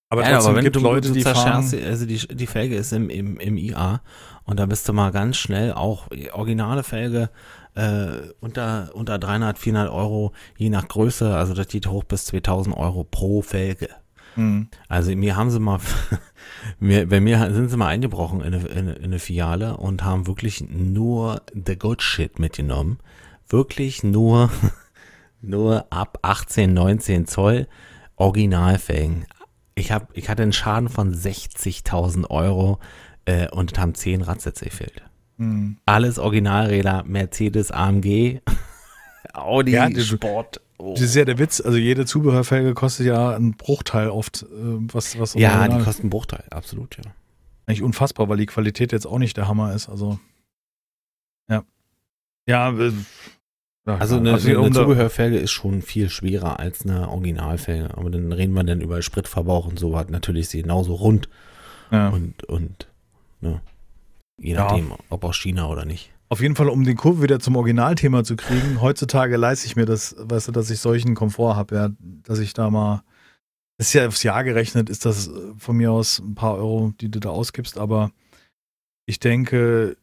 aber ja, aber wenn gibt du, Leute, die fahren. Also die, die Felge ist im, im, im IA und da bist du mal ganz schnell auch originale Felge äh, unter, unter 300, 400 Euro, je nach Größe, also das geht hoch bis 2000 Euro pro Felge. Mhm. Also mir haben sie mal, mir, bei mir sind sie mal eingebrochen in eine, in, in eine Filiale und haben wirklich nur the good shit mitgenommen. Wirklich nur, nur ab 18, 19 Zoll Originalfelgen ich, hab, ich hatte einen Schaden von 60.000 Euro äh, und haben 10 Radsätze gefehlt. Mhm. Alles Originalräder, Mercedes, AMG, Audi, ja, Sport. Oh. Das ist ja der Witz, also jede Zubehörfelge kostet ja einen Bruchteil oft, äh, was, was Ja, die kosten einen Bruchteil, absolut, ja. Eigentlich unfassbar, weil die Qualität jetzt auch nicht der Hammer ist, also. Ja. Ja, äh, also eine, also eine Zubehörfelge ist schon viel schwerer als eine Originalfelge. Aber dann reden wir dann über Spritverbrauch und so hat natürlich sie genauso rund. Ja. Und, und ne, je nachdem, ja. ob aus China oder nicht. Auf jeden Fall, um den Kurve wieder zum Originalthema zu kriegen, heutzutage leiste ich mir das, weißt du, dass ich solchen Komfort habe, ja, dass ich da mal, das ist ja aufs Jahr gerechnet, ist das von mir aus ein paar Euro, die du da ausgibst, aber ich denke,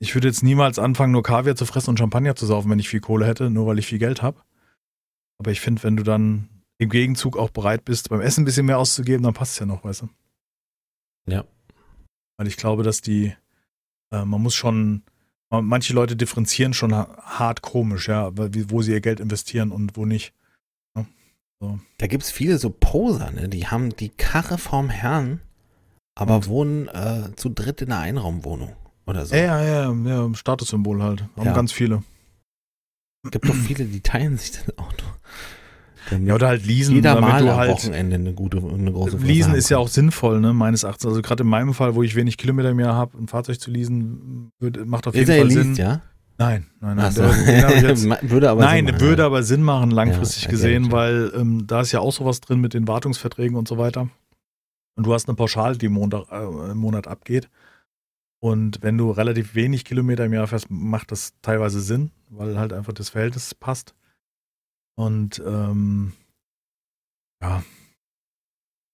ich würde jetzt niemals anfangen, nur Kaviar zu fressen und Champagner zu saufen, wenn ich viel Kohle hätte, nur weil ich viel Geld habe. Aber ich finde, wenn du dann im Gegenzug auch bereit bist, beim Essen ein bisschen mehr auszugeben, dann passt es ja noch, weißt du? Ja. Weil ich glaube, dass die, äh, man muss schon, manche Leute differenzieren schon hart komisch, ja, wo sie ihr Geld investieren und wo nicht. Ja, so. Da gibt es viele so Poser, ne? die haben die Karre vorm Herrn, aber und? wohnen äh, zu dritt in einer Einraumwohnung oder so. Ja, ja, ja, ja Statussymbol halt. Haben ja. ganz viele. Es gibt doch viele, die teilen sich das Auto. Ja, oder halt leasen. Jeder Mal am halt, Wochenende eine gute, eine große Leasen ist ja auch sinnvoll, ne, meines Erachtens. Also gerade in meinem Fall, wo ich wenig Kilometer mehr habe, ein Fahrzeug zu leasen, macht auf jeden ist Fall least, Sinn. ja? Nein, nein, nein. So. Jetzt, würde aber nein, Sinn machen, würde aber Sinn machen, langfristig ja, gesehen, ja. weil ähm, da ist ja auch sowas drin mit den Wartungsverträgen und so weiter. Und du hast eine Pauschale, die Monat, äh, im Monat abgeht. Und wenn du relativ wenig Kilometer im Jahr fährst, macht das teilweise Sinn, weil halt einfach das Verhältnis passt. Und ähm, ja,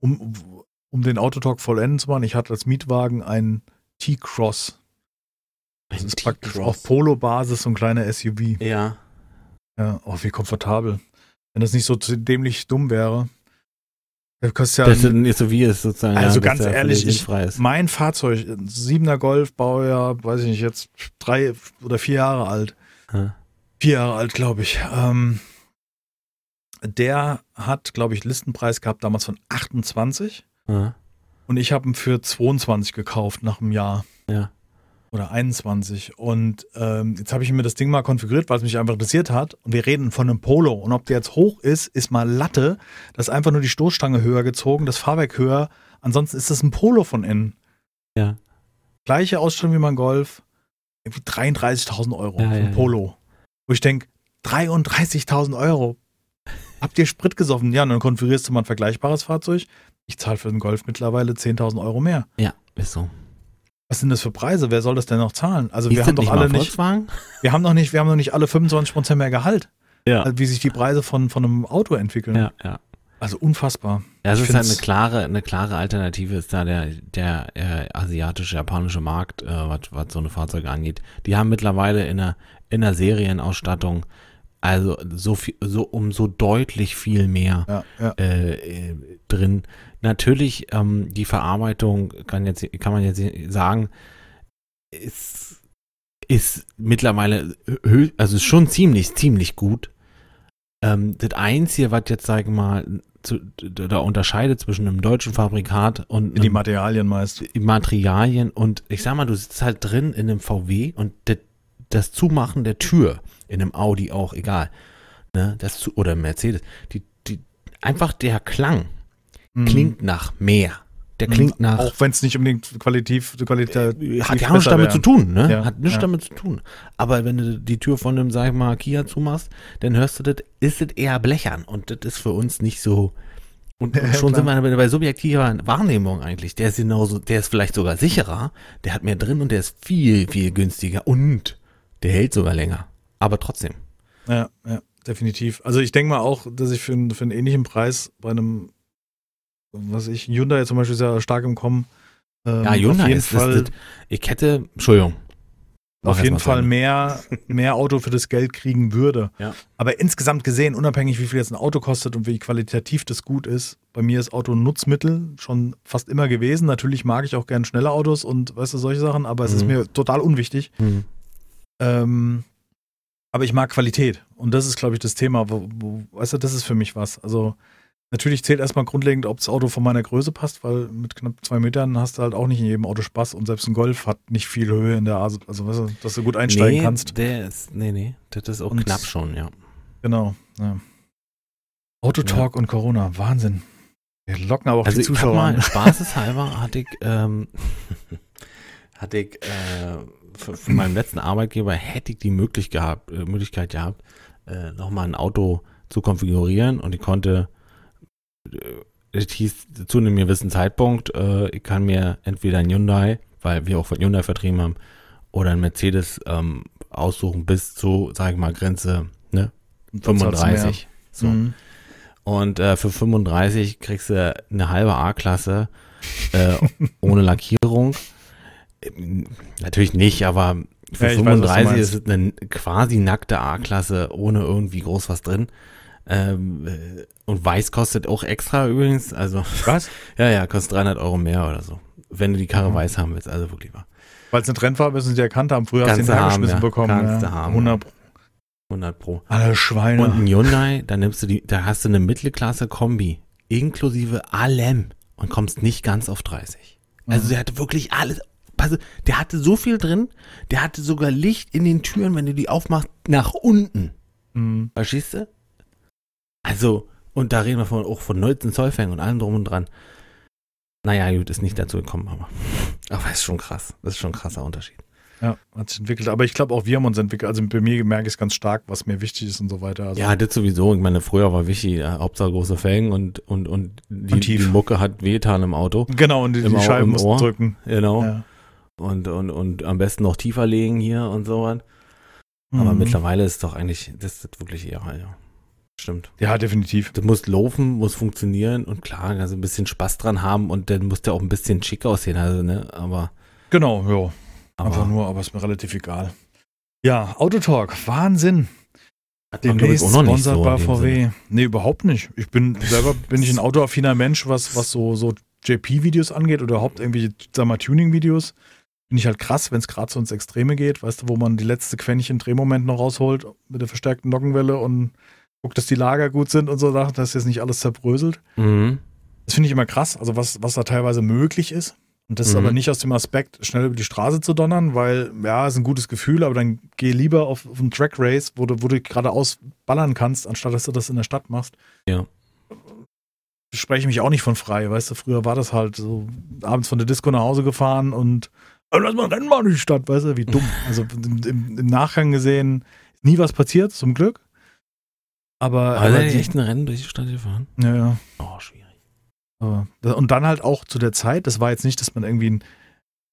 um, um den Autotalk vollenden zu machen, ich hatte als Mietwagen einen T-Cross. Das ein ist praktisch auf Polo-Basis so ein kleiner SUV. Ja. Ja, oh, wie komfortabel. Wenn das nicht so dämlich dumm wäre. Das kostet ja. Das ein SUV ist sozusagen. Also ja, ganz ehrlich, ich, mein Fahrzeug, ein 7er Golf, Baujahr, weiß ich nicht, jetzt drei oder vier Jahre alt. Hm. Vier Jahre alt, glaube ich. Ähm, der hat, glaube ich, Listenpreis gehabt damals von 28. Ja. Und ich habe ihn für 22 gekauft nach einem Jahr. Ja. Oder 21. Und ähm, jetzt habe ich mir das Ding mal konfiguriert, weil es mich einfach interessiert hat. Und wir reden von einem Polo. Und ob der jetzt hoch ist, ist mal Latte. Das ist einfach nur die Stoßstange höher gezogen, das Fahrwerk höher. Ansonsten ist das ein Polo von innen. Ja. Gleiche Ausstattung wie mein Golf. Irgendwie 33.000 Euro ja, für ein Polo. Wo ich denke, 33.000 Euro Habt ihr Sprit gesoffen? Ja, und dann konfigurierst du mal ein vergleichbares Fahrzeug. Ich zahle für den Golf mittlerweile 10.000 Euro mehr. Ja, ist so. Was sind das für Preise? Wer soll das denn noch zahlen? Also ist wir haben doch alle nicht. Wir haben noch nicht, wir haben noch nicht alle 25% mehr Gehalt. Ja. Also wie sich die Preise von, von einem Auto entwickeln. Ja, ja. Also unfassbar. Ja, es ist halt eine klare, eine klare Alternative ist da der, der äh, asiatische, japanische Markt, äh, was, was so eine Fahrzeuge angeht. Die haben mittlerweile in der, in der Serienausstattung also so viel, so um so deutlich viel mehr ja, ja. Äh, drin. Natürlich ähm, die Verarbeitung kann jetzt kann man jetzt sagen ist ist mittlerweile also ist schon ziemlich ziemlich gut. Ähm, das einzige, was jetzt sage ich mal zu, da unterscheidet zwischen einem deutschen Fabrikat und die Materialien meist. Die Materialien und ich sag mal, du sitzt halt drin in einem VW und das, das Zumachen der Tür in einem Audi auch, egal. Ne, das zu, oder Mercedes. Die, die, einfach der Klang mhm. klingt nach mehr. Der klingt mhm. nach. Auch wenn es nicht unbedingt qualitativ, qualitativ äh, hat ja nichts damit zu tun, ne? Ja, hat nichts ja. damit zu tun. Aber wenn du die Tür von einem, sag ich mal, Kia zumachst, dann hörst du das, ist es eher blechern. Und das ist für uns nicht so. Und, und schon sind wir bei subjektiver Wahrnehmung eigentlich. Der ist genauso, der ist vielleicht sogar sicherer, der hat mehr drin und der ist viel, viel günstiger und der hält sogar länger aber trotzdem. Ja, ja, definitiv. Also ich denke mal auch, dass ich für, einen, für einen ähnlichen Preis bei einem, was ich, Hyundai zum Beispiel ist ja stark im Kommen. Ähm, ja, Hyundai auf jeden ist Fall, das, ich hätte, Entschuldigung. Auf jeden Fall mehr, mehr Auto für das Geld kriegen würde. Ja. Aber insgesamt gesehen, unabhängig wie viel jetzt ein Auto kostet und wie qualitativ das gut ist, bei mir ist Auto ein Nutzmittel schon fast immer gewesen. Natürlich mag ich auch gerne schnelle Autos und weißt du, solche Sachen, aber es mhm. ist mir total unwichtig. Mhm. Ähm, aber ich mag Qualität. Und das ist, glaube ich, das Thema, wo, wo, weißt du, das ist für mich was. Also natürlich zählt erstmal grundlegend, ob das Auto von meiner Größe passt, weil mit knapp zwei Metern hast du halt auch nicht in jedem Auto Spaß und selbst ein Golf hat nicht viel Höhe in der Ase, also weißt du, dass du gut einsteigen nee, kannst. Der ist, nee, nee, das ist auch und, knapp schon, ja. Genau, ja. Autotalk ja. und Corona, Wahnsinn. Wir locken aber auch also die Zuschauer. Ich mal, spaßeshalber hatte ich, ähm, hatte ich äh, von meinem letzten Arbeitgeber hätte ich die Möglichkeit gehabt, äh, Möglichkeit gehabt, äh, nochmal ein Auto zu konfigurieren und ich konnte, äh, es hieß zu einem gewissen Zeitpunkt, äh, ich kann mir entweder ein Hyundai, weil wir auch von Hyundai vertrieben haben, oder ein Mercedes ähm, aussuchen bis zu, sage ich mal, Grenze ne, 35. So. Mhm. Und äh, für 35 kriegst du eine halbe A-Klasse äh, ohne Lackierung Natürlich nicht, aber für ja, 35 weiß, ist es eine quasi nackte A-Klasse ohne irgendwie groß was drin. Ähm, äh, und weiß kostet auch extra übrigens. Also was? ja, ja, kostet 300 Euro mehr oder so. wenn du die Karre Mhm. weiß haben willst, also wirklich wahr. Weil es eine Trendfarbe ist und sie erkannt haben. Früher hast du Kannst den du haben, hergeschmissen ja. bekommen. Kannst ja. haben, 100 Pro. 100 Pro. Alle Schweine. Und ein Hyundai, da nimmst du die, da hast du eine Mittelklasse Kombi, inklusive allem und kommst nicht ganz auf 30. Also Mhm. der hatte wirklich alles, also der hatte so viel drin, der hatte sogar Licht in den Türen, wenn du die aufmachst, nach unten. Mhm. Verstehst du? Also, und da reden wir von, auch von 19 Zollfängen und allem drum und dran. Naja, gut, ist nicht dazu gekommen, aber. Aber ist schon krass. Das ist schon ein krasser Unterschied. Ja, hat sich entwickelt. Aber ich glaube auch wir haben uns entwickelt. Also bei mir merke ich es ganz stark, was mir wichtig ist und so weiter. Also, Ja, das sowieso. Ich meine, früher war wichtig, äh, Hauptsache große Felgen und, und, und die, Und die Mucke hat wehgetan im Auto. Genau, und die, die Scheiben mussten drücken. Genau. Ja. Und, und, und am besten noch tiefer legen hier und so was. Aber Mhm. mittlerweile ist doch eigentlich, das ist wirklich eher, ja. Stimmt. Ja, definitiv. Das muss laufen, muss funktionieren und klar, also ein bisschen Spaß dran haben und dann muss der auch ein bisschen schick aussehen, also, ne, aber, Genau, ja. Einfach aber nur, aber ist mir relativ egal. Ja, Autotalk, Wahnsinn. hat man, glaub ich, Demnächst auch noch nicht sponsert so bei VW. Sinne. Nee, überhaupt nicht. Ich bin selber bin ich ein autoaffiner Mensch, was, was so, so JP-Videos angeht oder überhaupt irgendwelche, sag mal, Tuning-Videos. Bin ich halt krass, wenn es gerade so ins Extreme geht, weißt du, wo man die letzte Quäntchen Drehmoment noch rausholt mit der verstärkten Nockenwelle und guckt, dass die Lager gut sind und so Sachen, dass jetzt nicht alles zerbröselt. Mhm. Das finde ich immer krass, also was, was da teilweise möglich ist. Und das ist Mhm. aber nicht aus dem Aspekt, schnell über die Straße zu donnern, weil, ja, ist ein gutes Gefühl, aber dann geh lieber auf, auf einen Track Race, wo du, wo du geradeaus ballern kannst, anstatt dass du das in der Stadt machst. Ja. Spreche mich auch nicht von frei, weißt du, früher war das halt so, abends von der Disco nach Hause gefahren und "Ah, lass mal rennen mal in die Stadt, weißt du, wie dumm. Also im, im, im Nachgang gesehen, ist nie was passiert, zum Glück. Aber, Aber aber ihr die, echt ein Rennen durch die Stadt gefahren? ja, ja. Oh, schwierig. Aber, und dann halt auch zu der Zeit, das war jetzt nicht, dass man irgendwie einen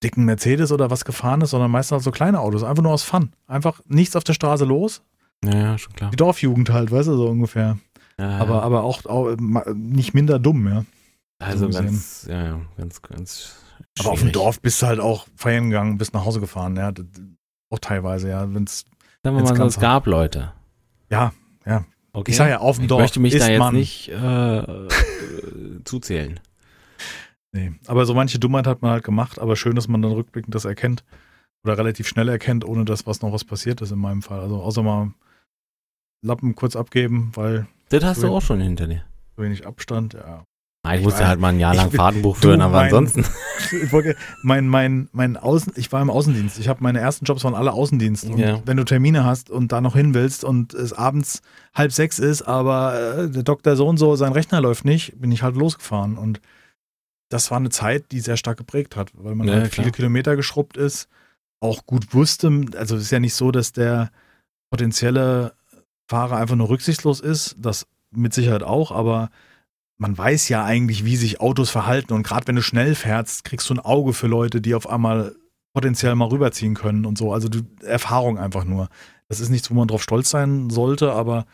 dicken Mercedes oder was gefahren ist, sondern meistens halt so kleine Autos, einfach nur aus Fun. Einfach nichts auf der Straße los. Ja, ja, schon klar. Die Dorfjugend halt, weißt du, so ungefähr. Ja, ja. Aber, aber auch, auch nicht minder dumm, ja. Also so ganz, ja, ja, ganz, ganz. Aber auf dem schwierig. Dorf bist du halt auch feiern gegangen, bist nach Hause gefahren, ja. Auch teilweise, ja. Wenn's, Sagen wir mal, so, ganz es gab Leute. ja, ja. Okay. Ich sag ja, auf dem ich Dorf möchte mich ist da jetzt man. nicht äh, äh, zuzählen. Nee. Aber so manche Dummheit hat man halt gemacht, aber schön, dass man dann rückblickend das erkennt. Oder relativ schnell erkennt, ohne dass was noch was passiert ist in meinem Fall. Also außer mal Lappen kurz abgeben, weil Das hast du auch schon hinter dir. so wenig Abstand, ja. Ich Ich musste halt mal ein Jahr ich lang Fahrtenbuch du, führen, aber mein- ansonsten. Ich, mein, mein, mein Außen, ich war im Außendienst. Ich habe meine ersten Jobs waren alle Außendienst. Und Ja. wenn du Termine hast und da noch hin willst und es abends halb sechs ist, aber äh, der Doktor so und so, sein Rechner läuft nicht, bin ich halt losgefahren. Und das war eine Zeit, die sehr stark geprägt hat, weil man Ja, halt viele Kilometer geschrubbt ist, auch gut wusste, also es ist ja nicht so, dass der potenzielle Fahrer einfach nur rücksichtslos ist, das mit Sicherheit auch, aber man weiß ja eigentlich, wie sich Autos verhalten und gerade wenn du schnell fährst, kriegst du ein Auge für Leute, die auf einmal potenziell mal rüberziehen können und so. Also du, Erfahrung einfach nur. Das ist nichts, wo man drauf stolz sein sollte, aber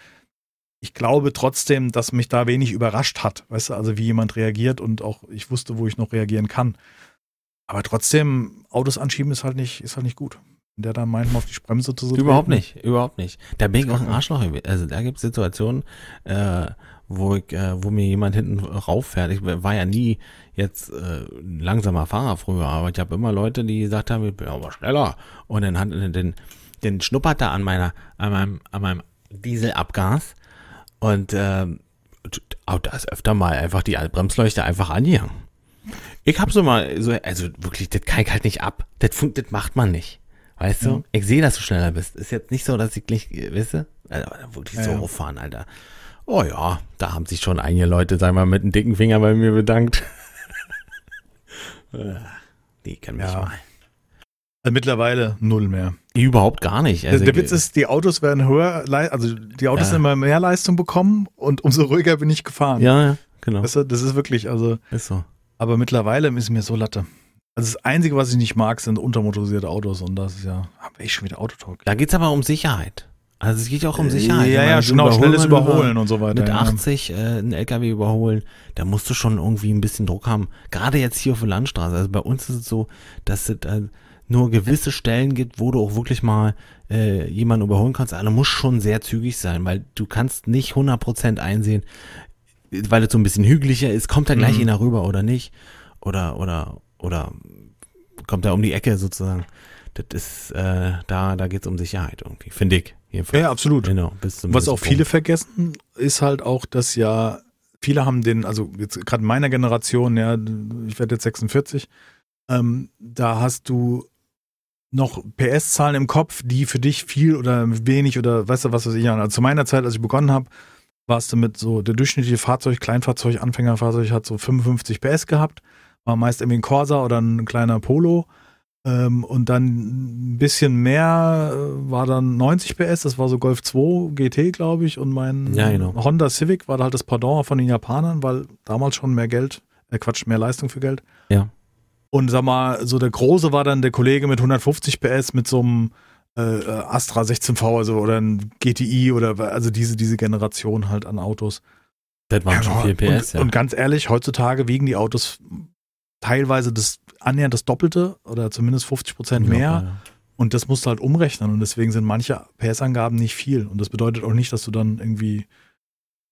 ich glaube trotzdem, dass mich da wenig überrascht hat, weißt du, also wie jemand reagiert und auch ich wusste, wo ich noch reagieren kann. Aber trotzdem, Autos anschieben ist halt nicht, ist halt nicht gut. Wenn der dann meint, mal auf die Bremse zu treten. Überhaupt nicht, überhaupt nicht. Da bin ich auch ein Arschloch. Also da gibt es Situationen, äh, wo ich, äh, wo mir jemand hinten rauffährt. Ich war ja nie jetzt äh, ein langsamer Fahrer früher, aber ich habe immer Leute, die gesagt haben, ich bin aber schneller. Und dann hat den, den schnuppert er an meiner, an meinem, an meinem Dieselabgas und ähm, auch da ist öfter mal einfach die Bremsleuchte einfach angegangen. Ich habe so mal so, also wirklich, das kann ich halt nicht ab. Das, fun- das macht man nicht. Weißt du? Ja. Ich sehe, dass du schneller bist. Ist jetzt nicht so, dass ich nicht, weißt du? Also, wirklich Ja, so ja. auffahren, Alter. Oh ja, da haben sich schon einige Leute, sag mal, mit einem dicken Finger bei mir bedankt. Die können mich Ja. mal. Also mittlerweile null mehr. Überhaupt gar nicht. Also, der Witz ist, die Autos werden höher, also die Autos Ja. immer mehr Leistung bekommen und umso ruhiger bin ich gefahren. Ja, ja, genau. Weißt du, das ist wirklich, also, Ist so. aber mittlerweile ist mir so Latte. Also das Einzige, was ich nicht mag, sind untermotorisierte Autos und das ist ja, habe ich schon wieder Autotalk. Da geht's aber um Sicherheit. Also es geht ja auch um Sicherheit. Ja, Ich meine, ja, so genau, schnelles Überholen und so weiter. mit ja. 80 äh, einen LKW überholen, da musst du schon irgendwie ein bisschen Druck haben. Gerade jetzt hier auf der Landstraße. Also bei uns ist es so, dass es äh, nur gewisse Stellen gibt, wo du auch wirklich mal äh, jemanden überholen kannst. Also muss schon sehr zügig sein, weil du kannst nicht 100% einsehen, weil es so ein bisschen hügeliger ist, kommt da gleich Mhm. einer rüber oder nicht. Oder, oder, oder kommt da um die Ecke sozusagen. Das ist, äh, da, da geht es um Sicherheit irgendwie, finde ich. Jedenfalls. Ja, absolut. Genau. Was auch viele Punkt. vergessen, ist halt auch, dass ja viele haben den, also jetzt gerade in meiner Generation, ja, ich werde jetzt 46, ähm, da hast du noch PS-Zahlen im Kopf, die für dich viel oder wenig oder weißt du was weiß ich. Also zu meiner Zeit, als ich begonnen habe, warst du mit so, der durchschnittliche Fahrzeug, Kleinfahrzeug, Anfängerfahrzeug hat so 55 PS gehabt, war meist irgendwie ein Corsa oder ein kleiner Polo. Ähm, und dann ein bisschen mehr äh, war dann 90 PS, das war so Golf 2 GT, glaube ich. Und mein ja, genau. Honda Civic war halt das Pardon von den Japanern, weil damals schon mehr Geld, äh Quatsch, mehr Leistung für Geld. Ja. Und sag mal, so der große war dann der Kollege mit 150 PS mit so einem äh, äh Astra 16V, also oder ein GTI oder also diese, diese Generation halt an Autos. Das waren ja, schon viel PS, und, ja. Und ganz ehrlich, heutzutage wiegen die Autos teilweise das annähernd das Doppelte oder zumindest 50 Prozent mehr. Ja. Und das musst du halt umrechnen. Und deswegen sind manche PS-Angaben nicht viel. Und das bedeutet auch nicht, dass du dann irgendwie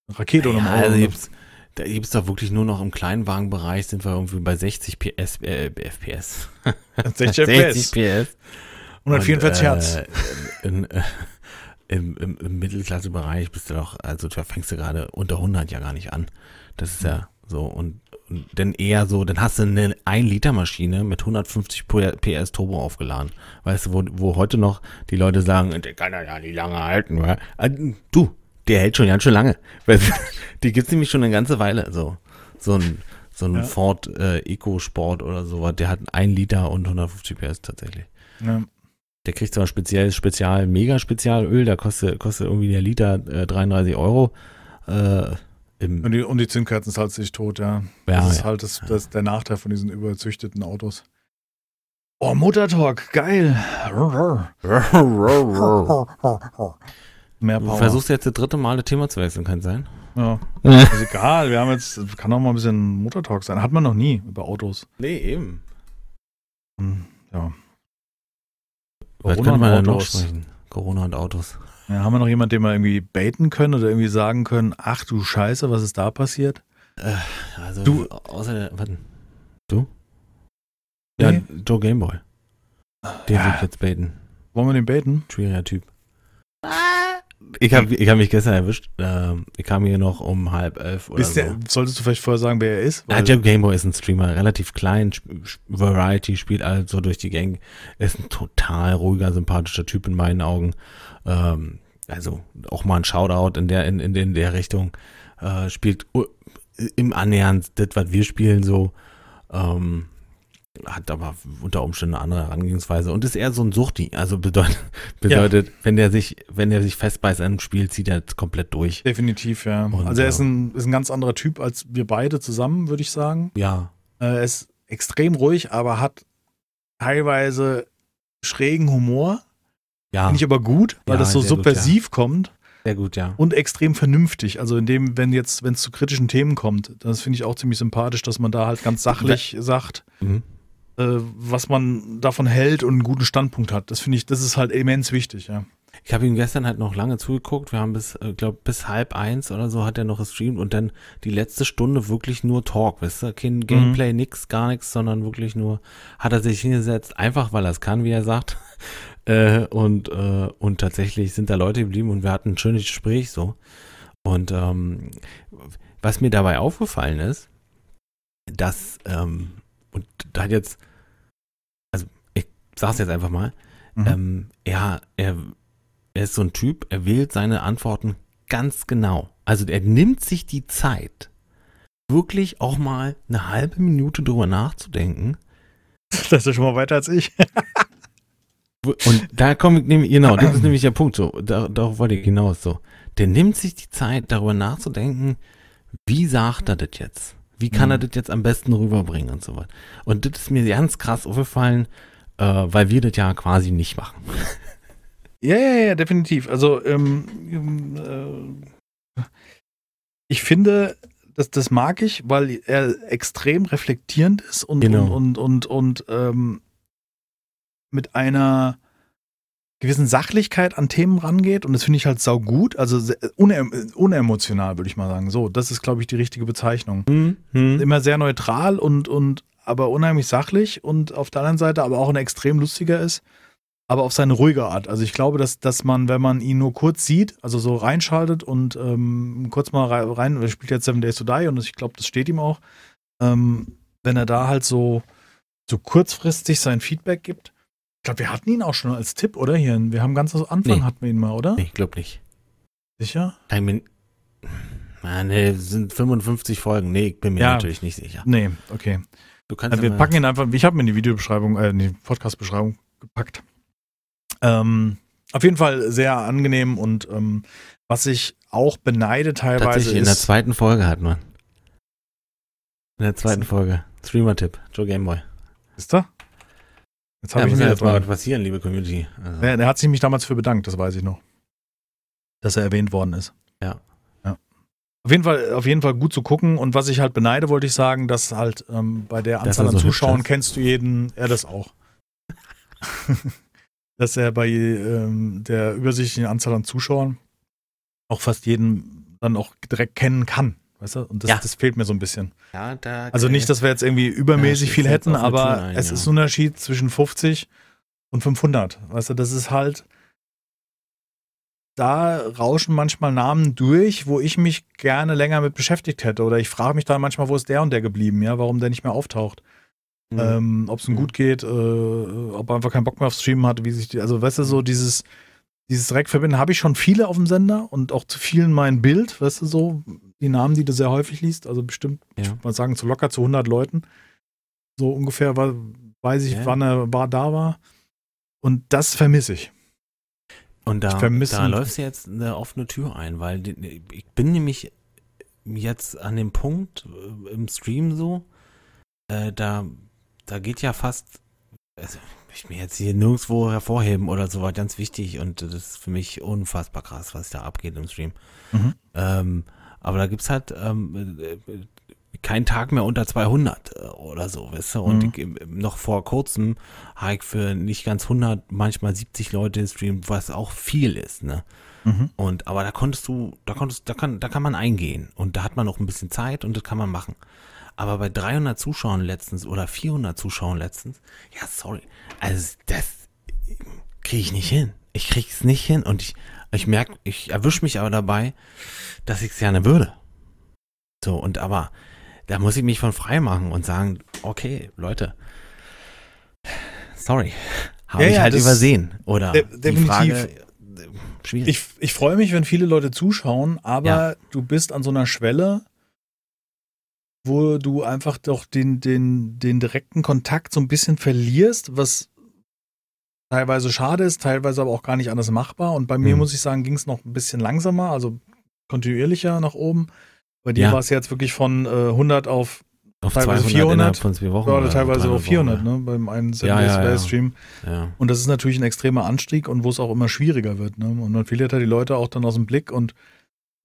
eine Rakete oder ja, also gibt's, Da gibt es doch wirklich nur noch im Kleinwagenbereich sind wir irgendwie bei 60 PS, äh, FPS. 60 FPS. 60 PS. 144 Hertz. Äh, in, äh, im, im, Im Mittelklassebereich bist du doch, also da fängst du gerade unter 100 ja gar nicht an. Das ist ja so. Und denn eher so, dann hast du eine 1-Liter-Maschine mit 150 PS Turbo aufgeladen. Weißt du, wo, wo heute noch die Leute sagen, der kann ja nicht lange halten. Oder? Ah, du, der hält schon ganz schön lange. die gibt's nämlich schon eine ganze Weile. So, so ein, so ein ja. Ford äh, EcoSport oder sowas, der hat 1 Liter und 150 PS tatsächlich. Ja. Der kriegt zwar speziell, spezial, mega Spezialöl, da kostet, kostet irgendwie der Liter äh, 33 Euro. Äh, und die, und die Zündkerzen ist halt sich tot, ja. ja das ist halt das, das der Nachteil von diesen überzüchteten Autos. Oh, Motortalk, geil. Mehr Power. Du versuchst jetzt das dritte Mal das Thema zu wechseln, kann sein? Ja. ist egal, wir haben jetzt, kann auch mal ein bisschen Motortalk sein. Hat man noch nie über Autos. Nee, eben. Hm, ja. Was könnte man denn noch sprechen? Corona und Autos. Ja, haben wir noch jemanden, den wir irgendwie baiten können oder irgendwie sagen können, ach du Scheiße, was ist da passiert? Äh, also, du, außer der, warte, du? Ja, nee. Joe Gameboy. Den ja. will ich jetzt baiten. Wollen wir den baiten? Schwieriger Typ. Ich habe ich hab mich gestern erwischt. Ähm, ich kam hier noch um halb elf oder so. Der, solltest du vielleicht vorher sagen, wer er ist? Ja, Jeff Gameboy ist ein Streamer, relativ klein, Variety, spielt also durch die Gang. Ist ein total ruhiger, sympathischer Typ in meinen Augen. Ähm, also auch mal ein Shoutout in der, in, in, in der Richtung. Äh, spielt im Annähernd das, was wir spielen, so. Ähm, hat aber unter Umständen eine andere Herangehensweise und ist eher so ein Suchti. Also bedeutet, bedeutet ja. wenn der sich, wenn der sich festbeißt an einem Spiel, zieht er komplett durch. Definitiv, ja. Und, also er ist ein, ist ein ganz anderer Typ als wir beide zusammen, würde ich sagen. Ja. Er ist extrem ruhig, aber hat teilweise schrägen Humor. Ja. Finde ich aber gut, weil ja, das so subversiv gut, ja. kommt. Sehr gut, ja. Und extrem vernünftig. Also in dem, wenn jetzt, wenn es zu kritischen Themen kommt, das finde ich auch ziemlich sympathisch, dass man da halt ganz sachlich sagt, mhm. Äh, was man davon hält und einen guten Standpunkt hat. Das finde ich, das ist halt immens wichtig, ja. Ich habe ihm gestern halt noch lange zugeguckt. Wir haben bis, äh, glaube bis halb eins oder so hat er noch gestreamt und dann die letzte Stunde wirklich nur Talk, weißt du? Kein mhm. Gameplay, mhm. nix, gar nichts, sondern wirklich nur hat er sich hingesetzt, einfach weil er es kann, wie er sagt. Äh, und, äh, und tatsächlich sind da Leute geblieben und wir hatten ein schönes Gespräch so. Und ähm, was mir dabei aufgefallen ist, dass, ähm, und da hat jetzt, sag's jetzt einfach mal, mhm. ähm, er, er, er ist so ein Typ, er wählt seine Antworten ganz genau. Also er nimmt sich die Zeit, wirklich auch mal eine halbe Minute drüber nachzudenken. Das ist schon mal weiter als ich. Und da komme ich nämlich, genau, das ist nämlich der Punkt, so, da, darauf wollte ich hinaus, so. Der nimmt sich die Zeit, darüber nachzudenken, wie sagt er das jetzt? Wie kann mhm. er das jetzt am besten rüberbringen und so weiter. Und das ist mir ganz krass aufgefallen, äh, weil wir das ja quasi nicht machen. Ja, ja, ja, definitiv. Also, ähm, äh, ich finde, das, das mag ich, weil er extrem reflektierend ist und, genau. und, und, und, und ähm, mit einer gewissen Sachlichkeit an Themen rangeht und das finde ich halt sau gut, also unem unemotional würde ich mal sagen. So, das ist glaube ich die richtige Bezeichnung. Hm, hm. Immer sehr neutral und und aber unheimlich sachlich und auf der anderen Seite aber auch ein extrem lustiger ist, aber auf seine ruhige Art. Also ich glaube, dass dass man, wenn man ihn nur kurz sieht, also so reinschaltet und ähm, kurz mal rein, er spielt jetzt Seven Days to Die und ich glaube, das steht ihm auch, ähm, wenn er da halt so so kurzfristig sein Feedback gibt glaube, wir hatten ihn auch schon als Tipp, oder? Hier, wir haben ganz am Anfang Nee. hatten wir ihn mal, oder? Nee, ich glaube nicht. Sicher? Ich bin, ah, nee, es sind 55 Folgen. Nee, ich bin mir Ja. natürlich nicht sicher. Nee, okay. Du kannst Also wir immer- packen ihn einfach, ich habe mir in die Videobeschreibung, äh, in die Podcast-Beschreibung gepackt. Ähm, auf jeden Fall sehr angenehm und ähm, was ich auch beneide teilweise tatsächlich in der ist, zweiten Folge hat man. In der zweiten Folge. Streamer-Tipp. Joe Gameboy. ist er? Jetzt Ja, habe ich muss ihn ja wieder jetzt mal was passieren, liebe Community. Also, Er, er hat sich mich damals für bedankt, das weiß ich noch. Dass er erwähnt worden ist. Ja. Auf jeden Fall, auf jeden Fall gut zu gucken. Und was ich halt beneide, wollte ich sagen, dass halt ähm, bei der Anzahl an so Zuschauern kennst du jeden, er das auch. dass er bei ähm, der übersichtlichen Anzahl an Zuschauern auch fast jeden dann auch direkt kennen kann. Weißt du? Und das, Ja. das fehlt mir so ein bisschen. ja, da Also nicht, dass wir jetzt irgendwie übermäßig Ja, viel hätten, aber ein, es ja. ist ein Unterschied zwischen 50 und 500. Weißt du, das ist halt, da rauschen manchmal Namen durch, wo ich mich gerne länger mit beschäftigt hätte. Oder ich frage mich dann manchmal, wo ist der und der geblieben, ja, warum der nicht mehr auftaucht. Mhm. Ähm, ob es ihm Mhm. gut geht, äh, ob er einfach keinen Bock mehr aufs Streamen hat, wie sich die, also weißt du, so dieses, dieses Direktverbinden habe ich schon viele auf dem Sender und auch zu vielen mein Bild, weißt du, so, die Namen, die du sehr häufig liest, also bestimmt, ich Ja. würde mal sagen, zu locker zu 100 Leuten. So ungefähr war, weiß ich, Ja. wann er war, da war. Und das vermisse ich. Und da, da läufst du jetzt eine offene Tür ein, weil ich bin nämlich jetzt an dem Punkt äh, im Stream so, äh, da, da geht ja fast, also ich mir jetzt hier nirgendwo hervorheben oder so, war ganz wichtig und das ist für mich unfassbar krass, was da abgeht im Stream. Mhm. Ähm, aber da gibt's halt ähm, keinen Tag mehr unter 200 äh, oder so, weißt du? Und Mhm. ich, ähm, noch vor kurzem habe ich für nicht ganz 100, manchmal 70 Leute gestreamt, was auch viel ist, ne? Mhm. Und aber da konntest du, da konntest, da kann, da kann man eingehen und da hat man noch ein bisschen Zeit und das kann man machen. Aber bei 300 Zuschauern letztens oder 400 Zuschauern letztens, ja sorry, also das kriege ich nicht hin. Ich krieg's nicht hin und ich, ich merke, ich erwische mich aber dabei, dass ich es gerne würde. So und aber da muss ich mich von frei machen und sagen, okay, Leute, sorry, habe Ja, ich ja, halt übersehen oder De- die definitiv. Frage äh, schwierig. Ich, ich freue mich, wenn viele Leute zuschauen, aber Ja. du bist an so einer Schwelle, wo du einfach doch den, den, den direkten Kontakt so ein bisschen verlierst, was teilweise schade ist, teilweise aber auch gar nicht anders machbar. Und bei mir Mhm. muss ich sagen, ging es noch ein bisschen langsamer, also kontinuierlicher nach oben. Bei dir Ja. war es jetzt wirklich von äh, 100 auf auf teilweise 200 400 innerhalb von zwei Wochen. oder teilweise 300 auf 400, Wochen, ne, beim einen Ja, ja. Stream. Ja. Und das ist natürlich ein extremer Anstieg und wo es auch immer schwieriger wird. Ne? Und man verliert halt die Leute auch dann aus dem Blick und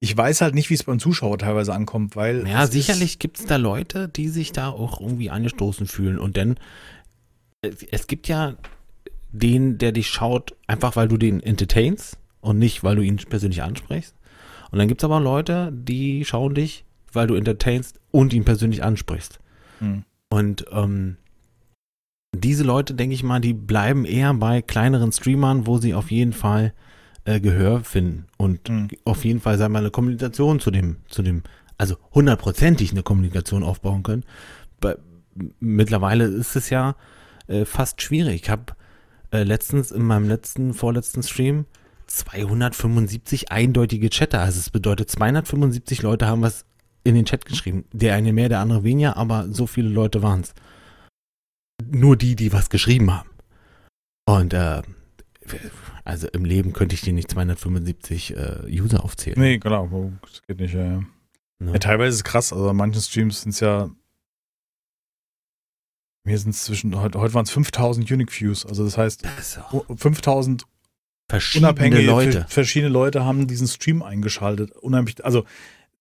ich weiß halt nicht, wie es beim Zuschauer teilweise ankommt, weil. Ja, sicherlich gibt es da Leute, die sich da auch irgendwie angestoßen fühlen. Und dann, es, es gibt ja den, der dich schaut, einfach weil du den entertainst und nicht, weil du ihn persönlich ansprichst. Und dann gibt es aber Leute, die schauen dich, weil du entertainst und ihn persönlich ansprichst. Ist, hm. Und ähm, diese Leute, denke ich mal, die bleiben eher bei kleineren Streamern, wo sie auf jeden Fall äh, Gehör finden und Hm. auf jeden Fall, sagen wir mal, eine Kommunikation zu dem, zu dem, also hundertprozentig eine Kommunikation aufbauen können. Bei, mittlerweile ist es ja äh, fast schwierig. Ich habe äh, letztens in meinem letzten, vorletzten Stream 275 eindeutige Chatter. Also es bedeutet 275 Leute haben was in den Chat geschrieben. Der eine mehr, der andere weniger, aber so viele Leute waren es. Nur die, die was geschrieben haben. Und äh, also im Leben könnte ich dir nicht 275 äh, User aufzählen. Nee, genau, das geht nicht, ja, ja. Ne? ja teilweise ist es krass, also an manchen Streams sind es ja. Mir sind es zwischen, heute, heute waren es 5000 Unique Views, also das heißt, Das ist auch 5000 verschiedene unabhängige Leute. ver- verschiedene Leute haben diesen Stream eingeschaltet. Unheimlich, also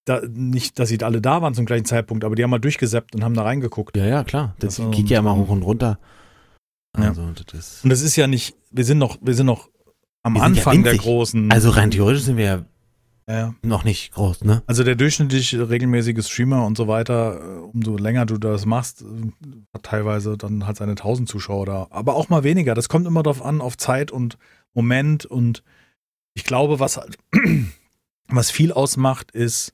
da, nicht, dass sie alle da waren zum gleichen Zeitpunkt, aber die haben mal durchgesäppt und haben da reingeguckt. Ja, ja, klar. Das Also, geht ja immer hoch und runter. Ja. Also, das ist. Und das ist ja nicht, wir sind noch, wir sind noch am Wir sind ja Anfang der großen. Also rein theoretisch sind wir ja ja. noch nicht groß, ne? Also der durchschnittliche regelmäßige Streamer und so weiter, äh, umso länger du das machst, äh, hat teilweise dann halt seine 1000 Zuschauer da. Aber auch mal weniger. Das kommt immer darauf an, auf Zeit und Moment. Und ich glaube, was halt, was viel ausmacht, ist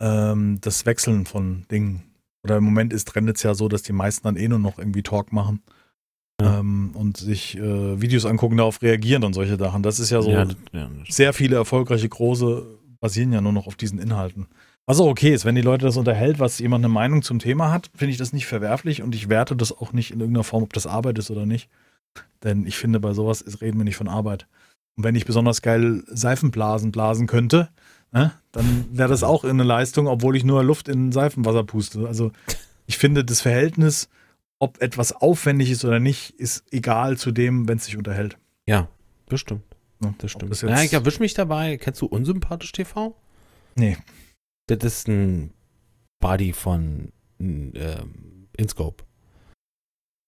ähm, das Wechseln von Dingen. Oder im Moment ist trendet es ja so, dass die meisten dann eh nur noch irgendwie Talk machen. Ja. Ähm, und sich äh, Videos angucken, darauf reagieren und solche Sachen. Das ist ja so ja, ja, sehr viele erfolgreiche große basieren ja nur noch auf diesen Inhalten. Was auch okay ist, wenn die Leute das unterhält, was jemand eine Meinung zum Thema hat, finde ich das nicht verwerflich und ich werte das auch nicht in irgendeiner Form, ob das Arbeit ist oder nicht. Denn ich finde, bei sowas ist, reden wir nicht von Arbeit. Und wenn ich besonders geil Seifenblasen blasen könnte, ne, dann wäre das auch eine Leistung, obwohl ich nur Luft in Seifenwasser puste. Also ich finde, das Verhältnis, ob etwas aufwendig ist oder nicht, ist egal zu dem, wenn es sich unterhält. ja, das stimmt. Ne? Das stimmt. das ja, ich erwisch mich dabei. Kennst du Unsympathisch TV? Nee. Das ist ein Buddy von ähm, InScope.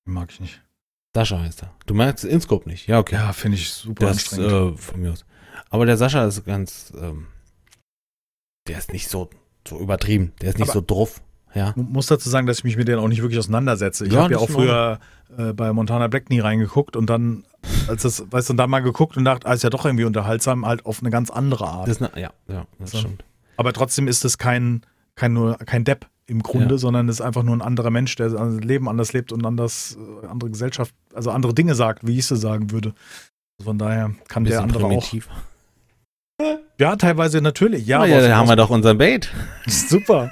Mag ich nicht. Sascha heißt er. Du merkst InScope nicht. Ja, okay. Ja, finde ich super das anstrengend. äh, von mir aus. Aber der Sascha ist ganz, ähm, der ist nicht so, so übertrieben. Der ist nicht Aber- so drauf. Ja. Ich muss dazu sagen, dass ich mich mit denen auch nicht wirklich auseinandersetze. Ich Ja, habe ja auch früher äh, bei Montana Black nie reingeguckt und dann, als das, weißt du, dann mal geguckt und dachte, ah, ist ja doch irgendwie unterhaltsam, halt auf eine ganz andere Art. Das eine, ja, ja, das So. stimmt. Aber trotzdem ist es kein, kein, nur, kein Depp im Grunde, Ja. sondern es ist einfach nur ein anderer Mensch, der sein Leben anders lebt und anders, äh, andere Gesellschaft, also andere Dinge sagt, wie ich sie sagen würde. Von daher kann der andere auch. primitiv. Ja, teilweise natürlich. Ja, Ja, ja, da haben wir doch unseren Bait. super.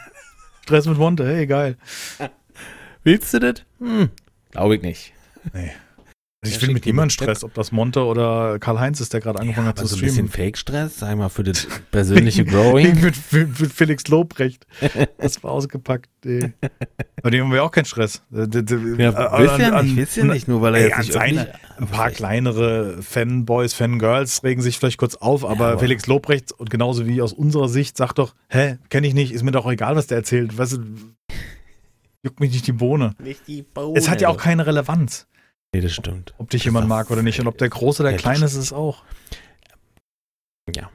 Stress mit Monte, hey, geil. Willst du das? Hm, glaube ich nicht. Nee. Also ich Ja, will mit niemandem mit. Stress, ob das Monte oder Karl-Heinz ist, der gerade angefangen hat aber zu so ein bisschen streamen. Fake-Stress, sag ich mal, für das persönliche Growing. mit, mit, mit Felix Lobrecht. Das war ausgepackt. Ey. Bei dem haben wir auch keinen Stress. Äh, Ja, äh, wisst ihr an- nicht, wisst ihr an- nicht, nur weil er Ey, jetzt an nicht seine- öffentlich- Ein paar kleinere Fanboys, Fangirls regen sich vielleicht kurz auf, aber, aber- Felix Lobrecht und genauso wie aus unserer Sicht sagt doch, hä, kenne ich nicht, ist mir doch egal, was der erzählt. Weißt du, juckt mich nicht die Bohne. Nicht die Bohne. Es hat ja auch keine Relevanz, Nee, das stimmt. ob dich Das jemand mag oder nicht. Und ob der Große oder der Ja, Kleine ist, ist es auch. Ja.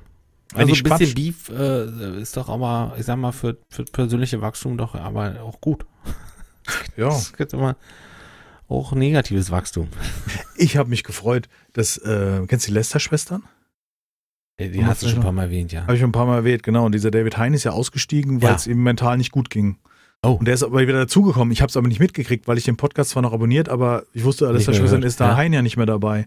Wenn Also ein bisschen Quatsch- Beef äh, ist doch aber, ich sag mal, für, für persönliche Wachstum doch aber auch gut. Ja. Es gibt immer auch negatives Wachstum. Ich habe mich gefreut, dass, äh, kennst du die Lester-Schwestern? Die Und hast du schon ein paar Mal erwähnt, ja. Habe ich schon ein paar Mal erwähnt, genau. Und dieser David Hein ist ja ausgestiegen, weil Ja. es ihm mental nicht gut ging. Oh. Und der ist aber wieder dazugekommen. Ich habe es aber nicht mitgekriegt, weil ich den Podcast zwar noch abonniert, aber ich wusste, mehr Schwestern ist da ja. Hein ja nicht mehr dabei.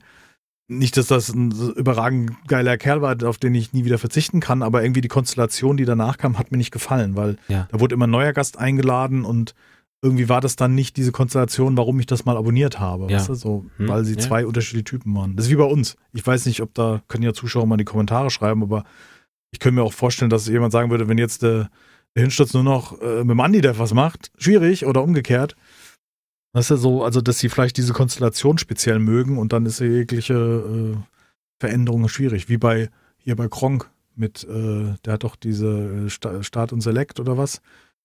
Nicht, dass das ein überragend geiler Kerl war, auf den ich nie wieder verzichten kann, aber irgendwie die Konstellation, die danach kam, hat mir nicht gefallen, weil Ja. da wurde immer ein neuer Gast eingeladen und irgendwie war das dann nicht diese Konstellation, warum ich das mal abonniert habe. Ja. Weißt du? so, Hm, weil sie zwei unterschiedliche Typen waren. Das ist wie bei uns. Ich weiß nicht, ob da, können ja Zuschauer mal in die Kommentare schreiben, aber ich könnte mir auch vorstellen, dass jemand sagen würde, wenn jetzt der, der Hinsturz nur noch äh, mit dem Andi der was macht, schwierig oder umgekehrt. Das ist ja so, also dass sie vielleicht diese Konstellation speziell mögen und dann ist ja jegliche äh, Veränderung schwierig. Wie bei hier bei Kronk mit, äh, der hat doch diese äh, Sta- Start und Select oder was?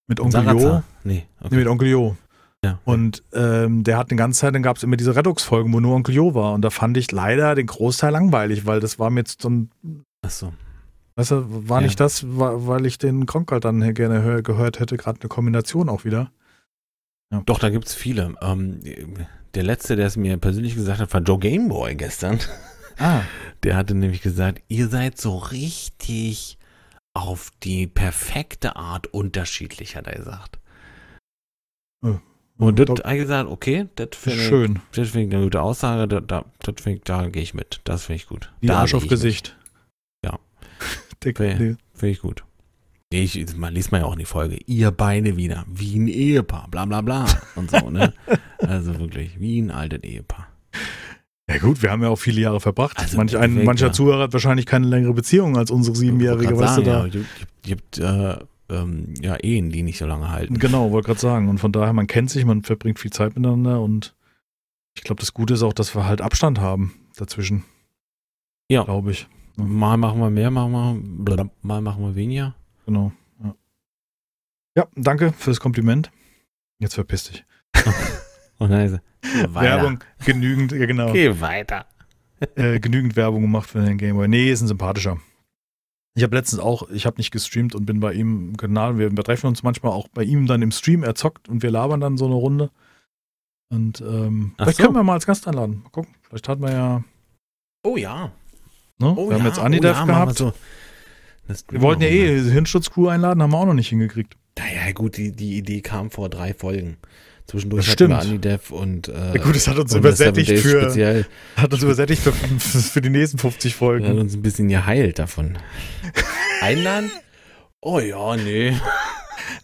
Mit Onkel Jo. Nee, okay. Nee, mit Onkel Jo. ja. Und ähm, der hat eine ganze Zeit, dann gab es immer diese Rettungsfolgen, wo nur Onkel Jo war. Und da fand ich leider den Großteil langweilig, weil das war mir jetzt so ein, Ach so. Weißt du, war Ja. nicht das, weil ich den halt dann gerne hör, gehört hätte, gerade eine Kombination auch wieder. Doch, da gibt's viele. Ähm, der letzte, der es mir persönlich gesagt hat, war Joe Gameboy gestern. Ah. Der hatte nämlich gesagt, ihr seid so richtig auf die perfekte Art unterschiedlich, hat er gesagt. Und das ich gesagt, okay, das finde ich, das find ich eine gute Aussage, da, da, das find ich, da gehe ich mit. Das finde ich gut. Wie da Arsch auf ich Gesicht. Ja. Finde ich gut. Ich, man liest man ja auch in die Folge. Ihr beide wieder, wie ein Ehepaar, bla bla bla und so, ne? Also wirklich, wie ein altes Ehepaar. Ja gut, wir haben ja auch viele Jahre verbracht. Also Manch ein, mancher ja. Zuhörer hat wahrscheinlich keine längere Beziehung als unsere siebenjährige, weißt du da. Ja, gibt äh, ähm, ja Ehen, die nicht so lange halten. Genau, wollte gerade sagen. Und von daher, man kennt sich, man verbringt viel Zeit miteinander und ich glaube, das Gute ist auch, dass wir halt Abstand haben dazwischen. Ja. Glaube ich. Mal machen wir mehr, machen wir, mal machen wir weniger. Genau. Ja. ja, danke fürs Kompliment. Jetzt verpiss dich. Und dann ist er, geh weiter. Werbung genügend, ja genau. Geh weiter. äh, genügend Werbung gemacht für den Gameboy. Nee, ist ein sympathischer. Ich habe letztens auch, ich habe nicht gestreamt und bin bei ihm im Kanal. Wir, wir treffen uns manchmal auch bei ihm dann im Stream. Er zockt und wir labern dann so eine Runde. Und ähm, vielleicht so. können wir mal als Gast einladen. Mal gucken. Vielleicht hat man ja. Oh ja. Ne? Oh wir haben ja, jetzt Anidev oh ja, wir gehabt. so eine Wir wollten ja eh Hirnschutzcrew einladen, haben wir auch noch nicht hingekriegt. Naja, gut, die, die Idee kam vor drei Folgen. Zwischendurch Das hatten wir stimmt. Anidev und äh, Ja, gut, das hat uns übersättigt für, Speziell. hat uns übersättigt für, für die nächsten 50 Wir Folgen. haben uns ein bisschen geheilt davon. Einladen? Oh ja, nee.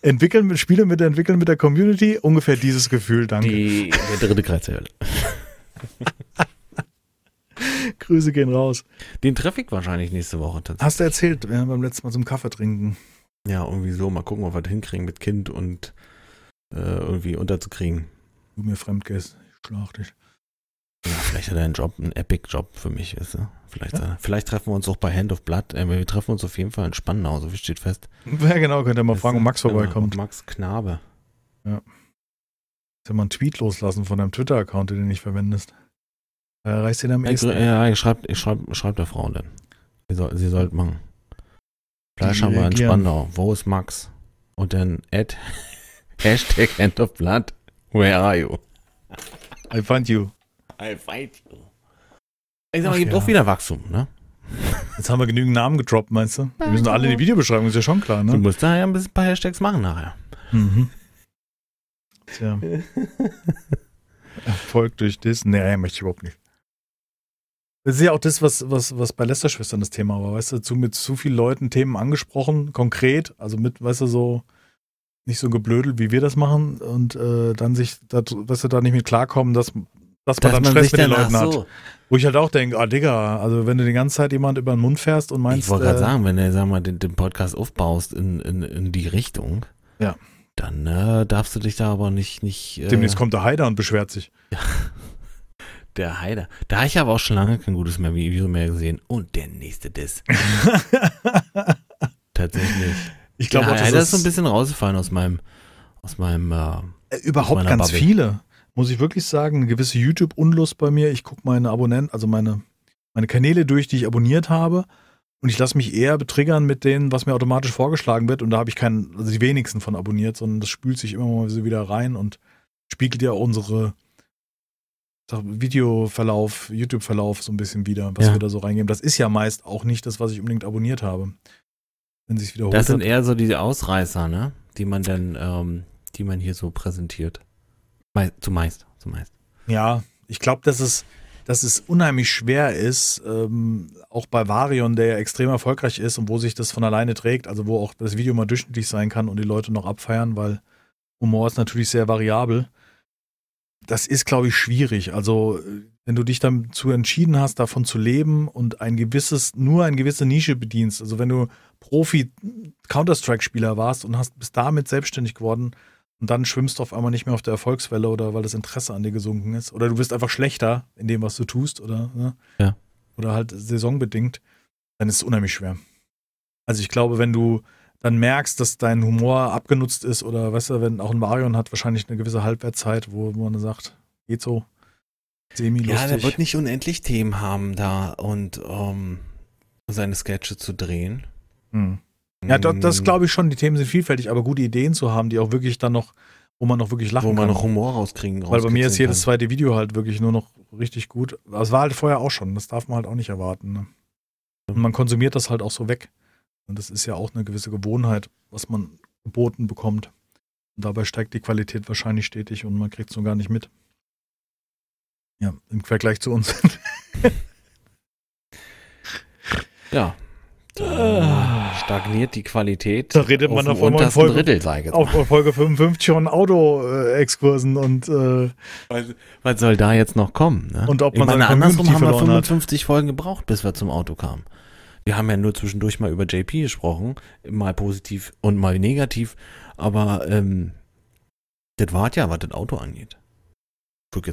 Entwickeln mit Spiele mit entwickeln mit der Community, ungefähr dieses Gefühl, danke. Die, der dritte Kreis der Hölle. Grüße gehen raus. Den treffe ich wahrscheinlich nächste Woche tatsächlich. Hast du erzählt, wir haben beim letzten Mal zum Kaffee trinken. Ja, irgendwie so. Mal gucken, ob wir das hinkriegen mit Kind und äh, irgendwie unterzukriegen. Du mir fremd gehst, ich schlag dich. Ja, vielleicht hat er einen Job, einen Epic-Job für mich, weißt du? Vielleicht, Ja. vielleicht treffen wir uns auch bei Hand of Blood. Äh, wir treffen uns auf jeden Fall in Spandau, so viel steht fest. Ja, genau, könnt ihr mal fragen, ob Max Ja, vorbeikommt. Max Knabe. Soll mal einen Tweet loslassen von deinem Twitter-Account, den du nicht verwendest. Erreichst du den am Ja, ehesten. ja, ich schreibe ich schreib, ich schreib der Frau dann. Sie, soll, sie sollte machen. Fleisch haben wir in. Spandau. Wo ist Max? Und dann Ad, Hashtag Hand of Blood. Where are you? I find you. I fight you. Ich sag mal, gibt ja. auch wieder Wachstum, ne? Jetzt haben wir genügend Namen gedroppt, meinst du? Wir müssen alle in die Videobeschreibung, ist ja schon klar, Du ne? musst da ja ein bisschen ein paar Hashtags machen nachher. Mhm. Tja. Erfolg durch das? Nee, möchte ich überhaupt nicht. Das ist ja auch das, was, was, was bei Lester-Schwestern das Thema war, weißt du, zu, mit zu vielen Leuten Themen angesprochen, konkret, also mit, weißt du, so nicht so geblödelt, wie wir das machen und äh, dann sich, da, weißt du, da nicht mit klarkommen, dass, dass man dann Stress mit den Leuten hat. Wo ich halt auch denke, ah Digga, also wenn du die ganze Zeit jemand über den Mund fährst und meinst, Ich wollte gerade äh, sagen, wenn du, sag mal, den, den Podcast aufbaust in, in, in die Richtung, Ja. dann äh, darfst du dich da aber nicht, nicht äh, demnächst kommt der Heider und beschwert sich. der Heider. Da habe ich aber auch schon lange kein gutes mehr Video mehr gesehen. Und der nächste Diss. Tatsächlich. ich glaube der Heider ist so ein bisschen rausgefallen aus meinem, aus meinem, äh, Äh, Überhaupt ganz Bubble. viele. Muss ich wirklich sagen, eine gewisse YouTube-Unlust bei mir. Ich gucke meine Abonnenten, also meine, meine Kanäle durch, die ich abonniert habe. Und ich lasse mich eher betriggern mit denen, was mir automatisch vorgeschlagen wird. Und da habe ich keinen, also die wenigsten von abonniert, sondern das spült sich immer mal so wieder rein und spiegelt ja unsere Videoverlauf, YouTube-Verlauf so ein bisschen wieder, was Ja. wir da so reingeben. Das ist ja meist auch nicht das, was ich unbedingt abonniert habe. Wenn sich wiederholt. das sind hat. eher so diese Ausreißer, ne? Die man dann, ähm, die man hier so präsentiert. Mei zumeist, zumeist. Ja, ich glaube, dass es, dass es unheimlich schwer ist, ähm, auch bei Varion, der ja extrem erfolgreich ist und wo sich das von alleine trägt, also wo auch das Video mal durchschnittlich sein kann und die Leute noch abfeiern, weil Humor ist natürlich sehr variabel. Das ist, glaube ich, schwierig. Also, äh, wenn du dich dazu entschieden hast, davon zu leben und ein gewisses, nur eine gewisse Nische bedienst, also wenn du Profi-Counter-Strike-Spieler warst und hast, bist damit selbstständig geworden, und dann schwimmst du auf einmal nicht mehr auf der Erfolgswelle oder weil das Interesse an dir gesunken ist. Oder du bist einfach schlechter in dem, was du tust, oder, ne? Ja. Oder halt saisonbedingt, dann ist es unheimlich schwer. Also ich glaube, wenn du dann merkst, dass dein Humor abgenutzt ist, oder weißt du, wenn auch ein Marion hat wahrscheinlich eine gewisse Halbwertzeit, wo man sagt, geht so, semi-lustig. Ja, der wird nicht unendlich Themen haben da und ähm, seine Sketche zu drehen. Hm. Ja, das, das Mm, glaube ich schon. Die Themen sind vielfältig, aber gute Ideen zu haben, die auch wirklich dann noch, wo man noch wirklich lachen Wo man kann. noch Humor rauskriegen Weil bei mir ist jedes zweite Video halt wirklich nur noch richtig gut. Es war halt vorher auch schon. Das darf man halt auch nicht erwarten. Ne? Und man konsumiert das halt auch so weg. Und das ist ja auch eine gewisse Gewohnheit, was man geboten bekommt. Und dabei steigt die Qualität wahrscheinlich stetig und man kriegt es so gar nicht mit. Ja, im Vergleich zu uns. Ja. Da stagniert die Qualität. Da redet man auf einmal Folge- Drittel, sage ich. Auf Folge 55 schon Auto-Exkursen und äh, Was soll da jetzt noch kommen? Ne? Und ob ich man meine, seine andersrum haben wir verloren hat. 55 Folgen gebraucht, bis wir zum Auto kamen. Wir haben ja nur zwischendurch mal über JP gesprochen, mal positiv und mal negativ, aber ähm, das war ja, was das Auto angeht.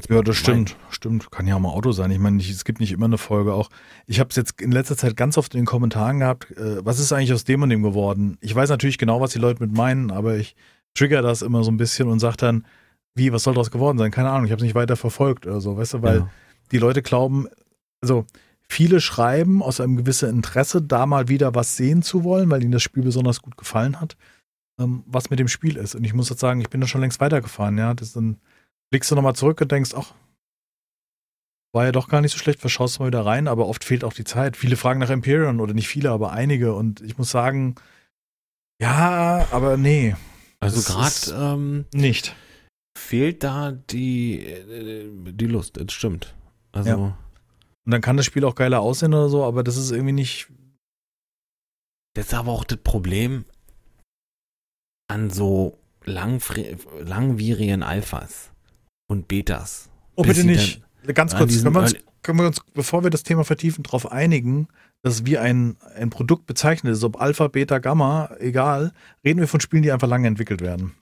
Ja, das stimmt. Stimmt. Kann ja auch mal Auto sein. Ich meine, nicht- es gibt nicht immer eine Folge auch. Ich habe es jetzt in letzter Zeit ganz oft in den Kommentaren gehabt. Äh, was ist eigentlich aus dem und dem geworden? Ich weiß natürlich genau, was die Leute mit meinen, aber ich trigger das immer so ein bisschen und sage dann, wie, was soll daraus geworden sein? Keine Ahnung, ich habe es nicht weiter verfolgt oder so, weißt du, weil Ja. die Leute glauben, also viele schreiben aus einem gewissen Interesse, da mal wieder was sehen zu wollen, weil ihnen das Spiel besonders gut gefallen hat, ähm, was mit dem Spiel ist. Und ich muss jetzt sagen, ich bin da schon längst weitergefahren, ja. Das dann blickst du nochmal zurück und denkst, ach, war ja doch gar nicht so schlecht, verschaust mal wieder rein, aber oft fehlt auch die Zeit. Viele fragen nach Empyrean oder nicht viele, aber einige. Und ich muss sagen, ja, aber nee. Also gerade ähm, nicht. Fehlt da die, äh, die Lust, das stimmt. Also. Ja. Und dann kann das Spiel auch geiler aussehen oder so, aber das ist irgendwie nicht. Das ist aber auch das Problem an so langwierigen Alphas und Betas. Oh, bitte nicht. Ganz kurz, können wir, uns, können wir uns, bevor wir das Thema vertiefen, darauf einigen, dass wie ein, ein Produkt bezeichnet ist, ob Alpha, Beta, Gamma, egal, reden wir von Spielen, die einfach lange entwickelt werden.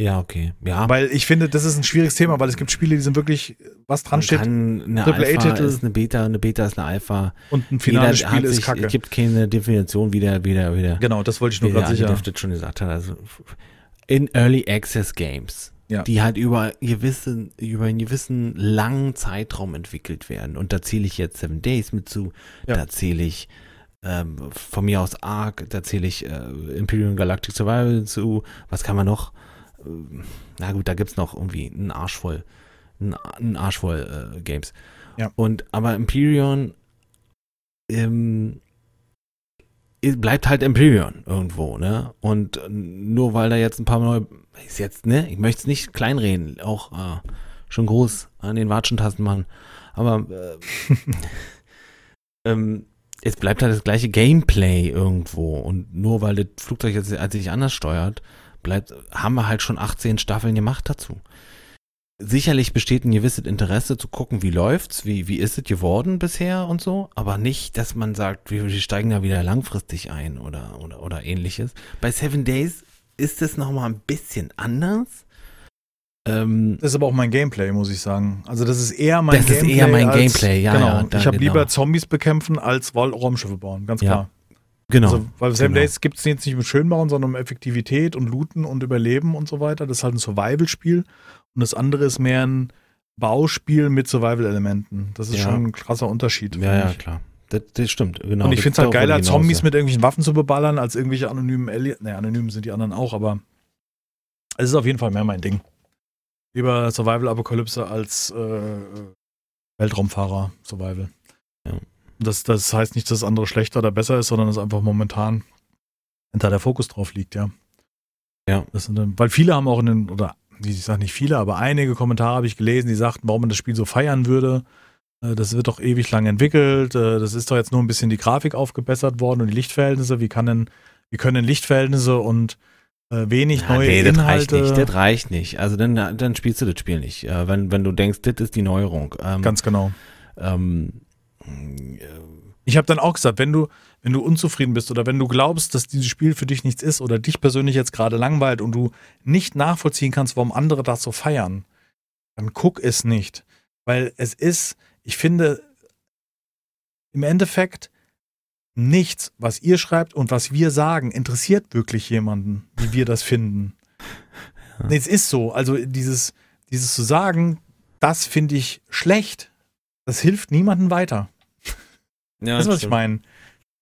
Ja, okay. Ja. Weil ich finde, das ist ein schwieriges Thema, weil es gibt Spiele, die sind wirklich, was dran steht. Eine Alpha ist eine Beta, eine Beta ist eine Alpha. Und ein finales Jeder Spiel ist sich, Kacke. Es gibt keine Definition, wie der, wie der, wie der Genau, das wollte ich nur gerade sicher. das schon gesagt hat. Also in Early Access Games ja. die halt über, gewissen, über einen gewissen langen Zeitraum entwickelt werden. Und da zähle ich jetzt Seven Days mit zu, ja. da zähle ich ähm, von mir aus Ark, da zähle ich äh, Imperium Galactic Survival zu, was kann man noch? Äh, na gut, da gibt es noch irgendwie einen Arsch voll, einen, Arsch voll äh, Games. Ja. Und aber Imperium ähm, bleibt halt Empyrean irgendwo, ne? Und nur weil da jetzt ein paar neue, ist jetzt, ne? Ich möchte es nicht kleinreden, auch äh, schon groß an den Watschentasten machen. Aber äh, ähm, es bleibt halt das gleiche Gameplay irgendwo. Und nur weil das Flugzeug jetzt sich anders steuert, bleibt, haben wir halt schon 18 Staffeln gemacht dazu sicherlich besteht ein gewisses Interesse zu gucken, wie läuft's, wie, wie ist es geworden bisher und so, aber nicht, dass man sagt, wir, wir steigen da wieder langfristig ein oder, oder, oder ähnliches. Bei Seven Days ist es nochmal ein bisschen anders. Ähm, das ist aber auch mein Gameplay, muss ich sagen. Also das ist eher mein das Gameplay. Das ist eher mein als, Gameplay, ja. Genau. Ja, da, ich habe genau. lieber Zombies bekämpfen als Raumschiffe bauen, ganz klar. Genau. Also, weil Seven genau. Days gibt es jetzt nicht mit Schönbauen, sondern um Effektivität und Looten und Überleben und so weiter. Das ist halt ein Survival-Spiel. Und das andere ist mehr ein Bauspiel mit Survival-Elementen. Das ist ja. schon ein krasser Unterschied. Ja, ja, klar. Das, das, stimmt, genau. Und ich finde es halt geiler, Zombies mit irgendwelchen Waffen zu beballern, als irgendwelche anonymen Aliens. Ne, anonym sind die anderen auch, aber es ist auf jeden Fall mehr mein Ding. Lieber Survival-Apokalypse als äh, Weltraumfahrer Survival. Ja. Das, das heißt nicht, dass das andere schlechter oder besser ist, sondern dass einfach momentan hinter der Fokus drauf liegt, ja. Ja. Das sind, weil viele haben auch in den, oder ich sage nicht viele, aber einige Kommentare habe ich gelesen, die sagten, warum man das Spiel so feiern würde. Äh, das wird doch ewig lang entwickelt. Äh, das ist doch jetzt nur ein bisschen die Grafik aufgebessert worden und die Lichtverhältnisse. Wie kann denn, wie können denn Lichtverhältnisse und äh, wenig ja, neue nee, das Inhalte. Reicht nicht, das reicht nicht. Also dann, dann spielst du das Spiel nicht. Wenn, wenn du denkst, das ist die Neuerung. Ähm, Ganz genau. Ähm, ich habe dann auch gesagt, wenn du, wenn du unzufrieden bist oder wenn du glaubst, dass dieses Spiel für dich nichts ist oder dich persönlich jetzt gerade langweilt und du nicht nachvollziehen kannst, warum andere das so feiern, dann guck es nicht. Weil es ist, ich finde, im Endeffekt nichts, was ihr schreibt und was wir sagen, interessiert wirklich jemanden, wie wir das finden. Ja. Es ist so. Also dieses, dieses zu sagen, das finde ich schlecht, das hilft niemandem weiter. Ja, das ist, was stimmt. ich meine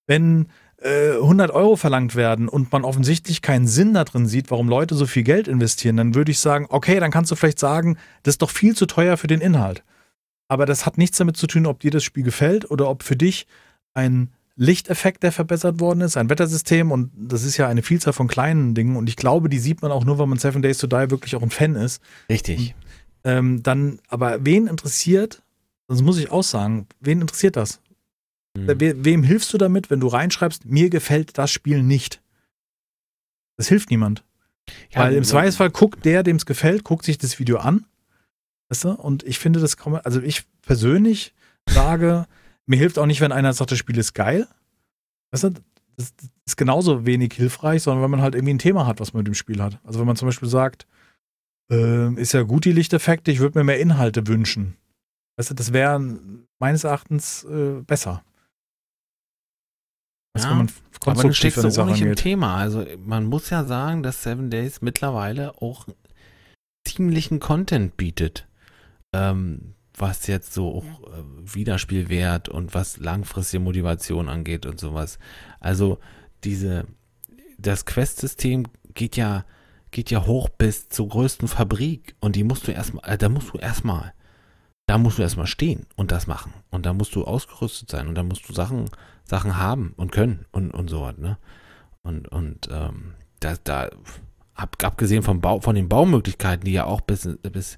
wenn äh, 100 Euro verlangt werden und man offensichtlich keinen Sinn da drin sieht, warum Leute so viel Geld investieren, dann würde ich sagen, okay, dann kannst du vielleicht sagen, das ist doch viel zu teuer für den Inhalt. Aber das hat nichts damit zu tun, ob dir das Spiel gefällt oder ob für dich ein Lichteffekt, der verbessert worden ist, ein Wettersystem und das ist ja eine Vielzahl von kleinen Dingen und ich glaube, die sieht man auch nur, wenn man Seven Days to Die wirklich auch ein Fan ist. Richtig. Ähm, dann, aber wen interessiert, das muss ich auch sagen, wen interessiert das? Mhm. We wem hilfst du damit, wenn du reinschreibst, mir gefällt das Spiel nicht? Das hilft niemand. Ja, Weil im Zweifelsfall guckt der, dem es gefällt, guckt sich das Video an. Weißt du? Und ich finde, das man, also ich persönlich sage, mir hilft auch nicht, wenn einer sagt, das Spiel ist geil. Weißt du? Das ist genauso wenig hilfreich, sondern wenn man halt irgendwie ein Thema hat, was man mit dem Spiel hat. Also wenn man zum Beispiel sagt, äh, ist ja gut die Lichteffekte, ich würde mir mehr Inhalte wünschen. Weißt du, das wäre meines Erachtens äh, besser. Was ja, man aber du steckst so auch nicht im Thema. Also man muss ja sagen, dass Seven Days mittlerweile auch ziemlichen Content bietet. Ähm, was jetzt so auch äh, Wiederspielwert und was langfristige Motivation angeht und sowas. Also diese, das Quest-System geht ja, geht ja hoch bis zur größten Fabrik und die musst du erstmal, äh, da musst du erstmal, da musst du erstmal stehen und das machen. Und da musst du ausgerüstet sein und da musst du Sachen, Sachen haben und können und, und so was, ne? Und, und ähm, da, da ab, abgesehen vom Bau, von den Baumöglichkeiten, die ja auch bis, bis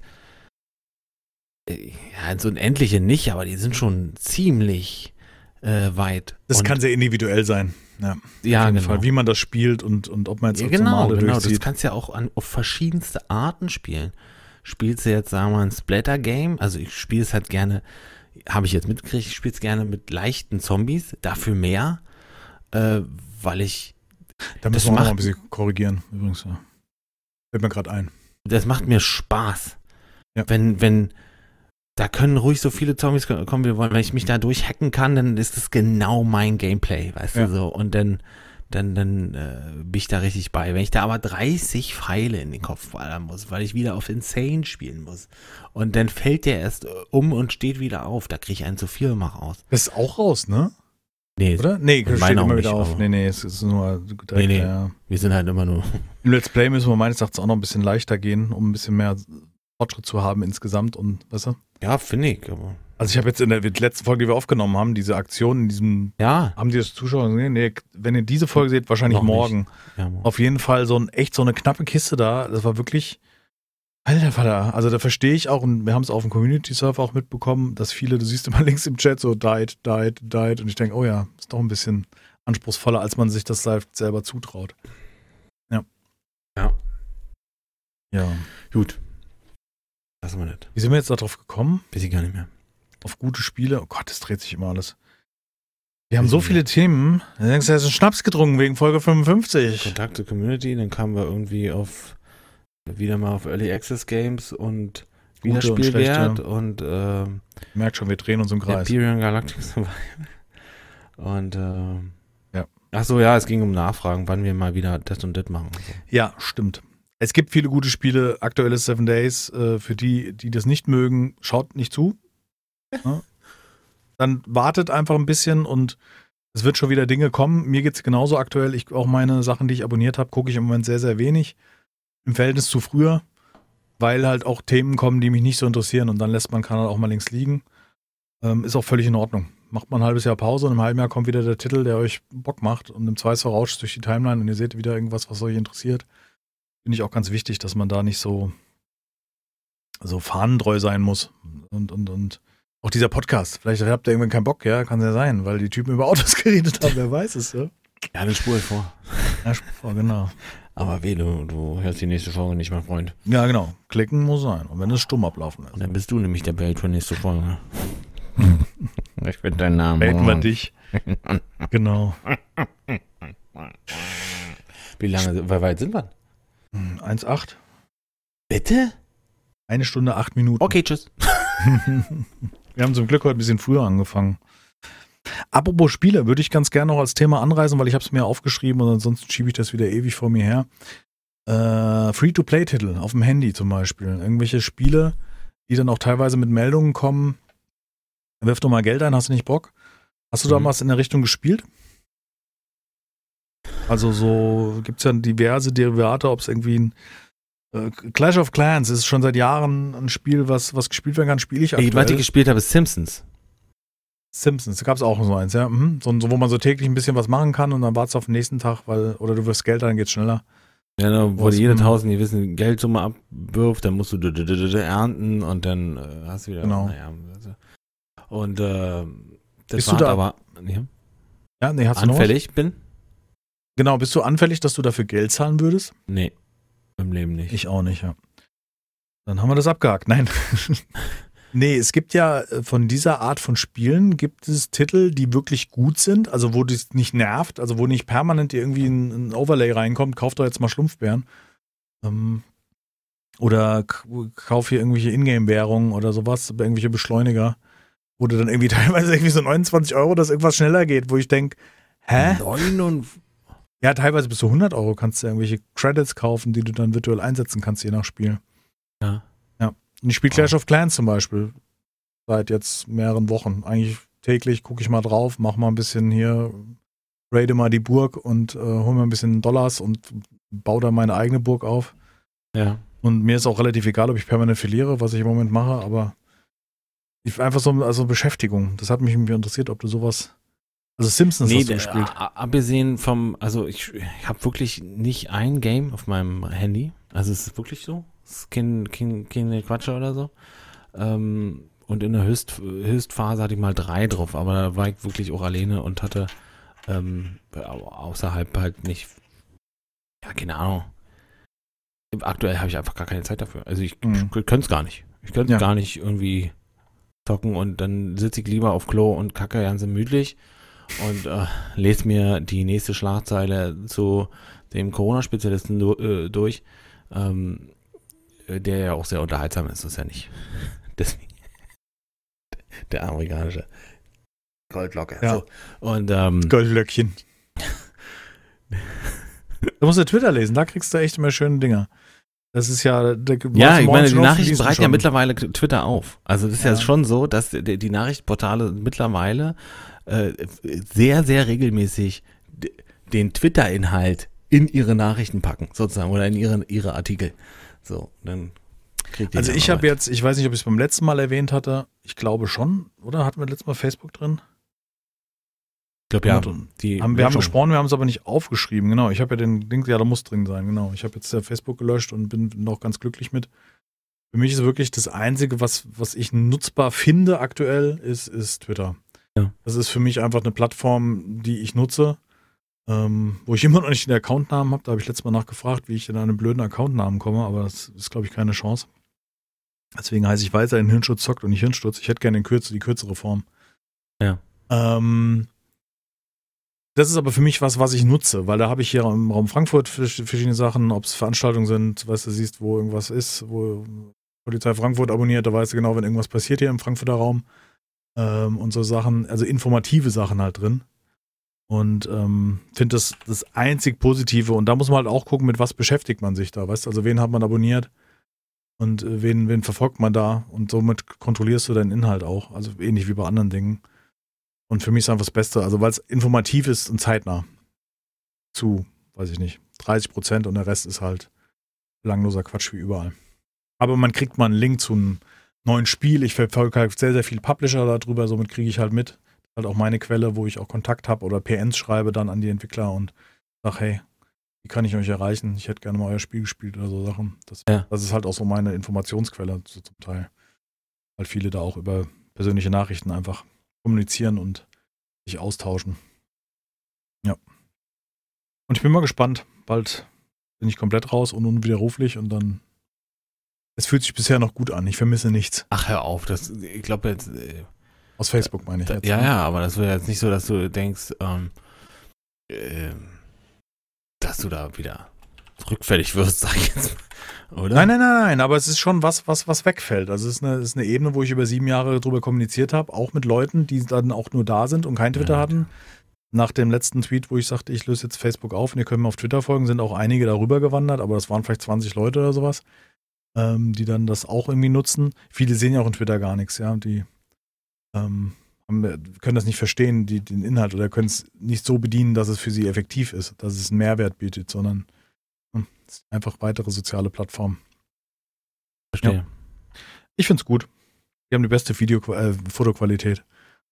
äh, ja, ins Unendliche nicht, aber die sind schon ziemlich äh, weit. Das und, kann sehr individuell sein. Ja, ja genau. Fall, wie man das spielt und, und ob man jetzt ja, genau, genau. Das kannst du ja auch an, auf verschiedenste Arten spielen. Spielst du jetzt, sagen wir mal, ein Splatter-Game? Also ich spiele es halt gerne, habe ich jetzt mitgekriegt, ich spiele es gerne mit leichten Zombies, dafür mehr, äh, weil ich da müssen wir auch mal ein bisschen korrigieren, übrigens. Ja. Fällt mir gerade ein. Das macht mir Spaß. Ja. Wenn, wenn, da können ruhig so viele Zombies kommen, wie wir wollen. Wenn ich mich da durchhacken kann, dann ist das genau mein Gameplay, weißt ja. du so. Und dann, dann, dann äh, bin ich da richtig bei. Wenn ich da aber 30 Pfeile in den Kopf ballern muss, weil ich wieder auf Insane spielen muss und dann fällt der erst um und steht wieder auf, da kriege ich einen zu viel mal raus. Das ist auch raus, ne? Nee, oder? Nee, steht immer wieder nicht, auf. Nee, nee, es ist nur direkt, nee, nee. Ja. Wir sind halt immer nur. Im Let's Play müssen wir meines Erachtens auch noch ein bisschen leichter gehen, um ein bisschen mehr Fortschritt zu haben insgesamt und weißt du? Ja, finde ich, aber. Also ich habe jetzt in der letzten Folge, die wir aufgenommen haben, diese Aktion in diesem. Ja. Haben die das Zuschauer gesehen? Nee, wenn ihr diese Folge seht, wahrscheinlich morgen. Ja, morgen. Auf jeden Fall so ein echt so eine knappe Kiste da. Das war wirklich. Alter Vater, also da verstehe ich auch, und wir haben es auf dem Community-Server auch mitbekommen, dass viele, du siehst immer links im Chat so died, died, died, und ich denke, oh ja, ist doch ein bisschen anspruchsvoller, als man sich das live selber zutraut. Ja. Ja. Ja. Gut. Lassen wir nicht. Wie sind wir jetzt darauf gekommen? Weiß ich gar nicht mehr. Auf gute Spiele? Oh Gott, es dreht sich immer alles. Wir haben so viele Themen. Dann denkst du, hast einen Schnaps getrunken wegen Folge 55. Kontakte Community, dann kamen wir irgendwie auf wieder mal auf Early Access Games und Wiederspielwert und, und äh, merkt schon, wir drehen uns im Kreis. Imperial Galactic Survival. Und äh, ja. Ach so, ja, es ging um Nachfragen, wann wir mal wieder das und das machen. So. Ja, stimmt. Es gibt viele gute Spiele, aktuelles Seven Days. Äh, für die, die das nicht mögen, schaut nicht zu. Ja. Dann wartet einfach ein bisschen und es wird schon wieder Dinge kommen. Mir geht es genauso aktuell. Ich auch meine Sachen, die ich abonniert habe, gucke ich im Moment sehr, sehr wenig. Im Verhältnis zu früher, weil halt auch Themen kommen, die mich nicht so interessieren und dann lässt man Kanal auch mal links liegen. Ähm, ist auch völlig in Ordnung. Macht man ein halbes Jahr Pause und im halben Jahr kommt wieder der Titel, der euch Bock macht und im Zweifel rauscht durch die Timeline und ihr seht wieder irgendwas, was euch interessiert finde ich auch ganz wichtig, dass man da nicht so, so fahnentreu sein muss. Und, und, und auch dieser Podcast, vielleicht habt ihr irgendwann keinen Bock, ja, kann ja sein, weil die Typen über Autos geredet haben, wer weiß es, ja. Ja, eine Spur vor. Ja, Spur vor, genau. Aber weh, du, du hörst die nächste Folge nicht, mein Freund. Ja, genau. Klicken muss sein. Und wenn es stumm ablaufen ist. Und dann bist du nämlich der Bait für nächste Folge. ich bin dein Name. Baiten wir dich. genau. Wie lange, wie weit sind wir? 1,8. Bitte? Eine Stunde, acht Minuten. Okay, tschüss. Wir haben zum Glück heute ein bisschen früher angefangen. Apropos Spiele, würde ich ganz gerne noch als Thema anreißen, weil ich habe es mir aufgeschrieben und ansonsten schiebe ich das wieder ewig vor mir her. Äh, Free-to-Play-Titel auf dem Handy zum Beispiel. Irgendwelche Spiele, die dann auch teilweise mit Meldungen kommen. Wirf doch mal Geld ein, hast du nicht Bock? Hast du mhm. da was in der Richtung gespielt? Also so gibt es ja diverse Derivate, ob es irgendwie ein äh, Clash of Clans ist schon seit Jahren ein Spiel, was, was gespielt werden kann, spiele ich aktuell. Was ich gespielt habe, ist Simpsons. Simpsons, da gab es auch so eins, ja. Mhm. So, wo man so täglich ein bisschen was machen kann und dann wartest du auf den nächsten Tag, weil, oder du wirst Geld, dann geht's schneller. Ja, ne, wo jede mhm. tausend gewissen Geldsumme abwirft, dann musst du ernten und dann äh, hast du wieder. Genau. Naja, also. Und äh, das Bist war du da, aber. Ja, ja nee, hast du anfällig bin. Genau, bist du anfällig, dass du dafür Geld zahlen würdest? Nee, im Leben nicht. Ich auch nicht, ja. Dann haben wir das abgehakt. Nein. nee, es gibt ja äh, von dieser Art von Spielen gibt es Titel, die wirklich gut sind, also wo das nicht nervt, also wo nicht permanent irgendwie ein, ein Overlay reinkommt, kauft doch jetzt mal Schlumpfbären. Ähm, oder kauf hier irgendwelche Ingame-Währungen oder sowas, irgendwelche Beschleuniger, wo du dann irgendwie teilweise irgendwie so 29 Euro, dass irgendwas schneller geht, wo ich denke, hä? 59 ja, teilweise bis zu 100 Euro kannst du irgendwelche Credits kaufen, die du dann virtuell einsetzen kannst, je nach Spiel. Ja. Ja. Und ich spiele Clash oh. of Clans zum Beispiel. seit jetzt mehreren Wochen. Eigentlich täglich gucke ich mal drauf, mache mal ein bisschen hier, raide mal die Burg und äh, hole mir ein bisschen Dollars und baue da meine eigene Burg auf. Ja. Und mir ist auch relativ egal, ob ich permanent verliere, was ich im Moment mache, aber ich, einfach so also Beschäftigung. Das hat mich irgendwie interessiert, ob du sowas. Also Simpsons nee, hast du gespielt. abgesehen vom, also ich, ich habe wirklich nicht ein Game auf meinem Handy. Also es ist wirklich so. Es ist kein, kein, keine Quatsche oder so. Ähm, und in der Höchst, Höchstphase hatte ich mal drei drauf, aber da war ich wirklich auch alleine und hatte ähm, au- außerhalb halt nicht, ja, keine Ahnung. Aktuell habe ich einfach gar keine Zeit dafür. Also ich, Mhm. könnte es gar nicht. Ich könnte Ja. gar nicht irgendwie zocken und dann sitze ich lieber auf Klo und kacke ganz gemütlich und äh, lese mir die nächste Schlagzeile zu dem Corona-Spezialisten du, äh, durch, ähm, äh, der ja auch sehr unterhaltsam ist, das ist ja nicht. Deswegen. Der amerikanische Goldlocke. Ja. So. Und ähm, Goldlöckchen. da musst du Twitter lesen, da kriegst du echt immer schöne Dinger. Das ist ja. Der, ja, ich meine, die Nachrichten du bereiten ja schon. mittlerweile Twitter auf. Also das ist ja, Ja. schon so, dass die, die Nachrichtenportale mittlerweile äh, sehr, sehr regelmäßig den Twitter-Inhalt in ihre Nachrichten packen, sozusagen, oder in ihre, ihre Artikel. So, dann kriegt ihr Also dann ich auch habe jetzt, ich weiß nicht, ob ich es beim letzten Mal erwähnt hatte. Ich glaube schon, oder? Hatten wir letztes Mal Facebook drin? ich glaube, ja, die Haben, wir haben schon. gesprochen, wir haben es aber nicht aufgeschrieben. Genau, ich habe ja den Ding, ja, da muss drin sein, genau. Ich habe jetzt Facebook gelöscht und bin noch ganz glücklich mit. Für mich ist wirklich das Einzige, was, was ich nutzbar finde aktuell, ist, ist Twitter. Ja. Das ist für mich einfach eine Plattform, die ich nutze, ähm, wo ich immer noch nicht den Accountnamen habe. Da habe ich letztes Mal nachgefragt, wie ich in einen blöden Accountnamen komme, aber das ist, glaube ich, keine Chance. Deswegen heiße ich weiterhin Hirnschutz zockt und nicht Hirnschutz. Ich hätte gerne kürze, die kürzere Form. Ja. Ähm, das ist aber für mich was, was ich nutze, weil da habe ich hier im Raum Frankfurt vers- verschiedene Sachen, ob es Veranstaltungen sind, weißt du, siehst, wo irgendwas ist, wo Polizei Frankfurt abonniert, da weißt du genau, wenn irgendwas passiert hier im Frankfurter Raum ähm, und so Sachen, also informative Sachen halt drin. Und ähm, finde das das einzig Positive. Und da muss man halt auch gucken, mit was beschäftigt man sich da, weißt du, also wen hat man abonniert und äh, wen, wen verfolgt man da und somit kontrollierst du deinen Inhalt auch, also ähnlich wie bei anderen Dingen. Und für mich ist einfach das Beste, also weil es informativ ist und zeitnah. Zu, weiß ich nicht, 30 Prozent und der Rest ist halt langloser Quatsch wie überall. Aber man kriegt mal einen Link zu einem neuen Spiel. Ich verfolge halt sehr, sehr viele Publisher darüber, somit kriege ich halt mit. Halt auch meine Quelle, wo ich auch Kontakt habe oder PNs schreibe dann an die Entwickler und sage, hey, wie kann ich euch erreichen? Ich hätte gerne mal euer Spiel gespielt oder so Sachen. Das, Ja. das ist halt auch so meine Informationsquelle so zum Teil. Weil viele da auch über persönliche Nachrichten einfach kommunizieren und sich austauschen. Ja. Und ich bin mal gespannt. Bald bin ich komplett raus und unwiderruflich und dann. Es fühlt sich bisher noch gut an. Ich vermisse nichts. Ach, hör auf, das, ich glaube jetzt, äh, Aus Facebook meine ich da, jetzt. ja, ne? ja, aber das wäre jetzt nicht so, dass du denkst, ähm, ähm, dass du da wieder rückfällig wirst, sag ich jetzt mal. Oder? Nein, nein, nein, nein, aber es ist schon was, was, was wegfällt. Also es ist eine, es ist eine Ebene, wo ich über sieben Jahre drüber kommuniziert habe, auch mit Leuten, die dann auch nur da sind und kein Twitter Ja. hatten. Nach dem letzten Tweet, wo ich sagte, ich löse jetzt Facebook auf und ihr könnt mir auf Twitter folgen, sind auch einige darüber gewandert, aber das waren vielleicht 20 Leute oder sowas, ähm, die dann das auch irgendwie nutzen. Viele sehen ja auch in Twitter gar nichts, ja, die ähm, haben, können das nicht verstehen, die, den Inhalt oder können es nicht so bedienen, dass es für sie effektiv ist, dass es einen Mehrwert bietet, sondern hm, es ist einfach weitere soziale Plattform. Verstehe. Ich finde es gut. Wir haben die beste Video äh, Fotoqualität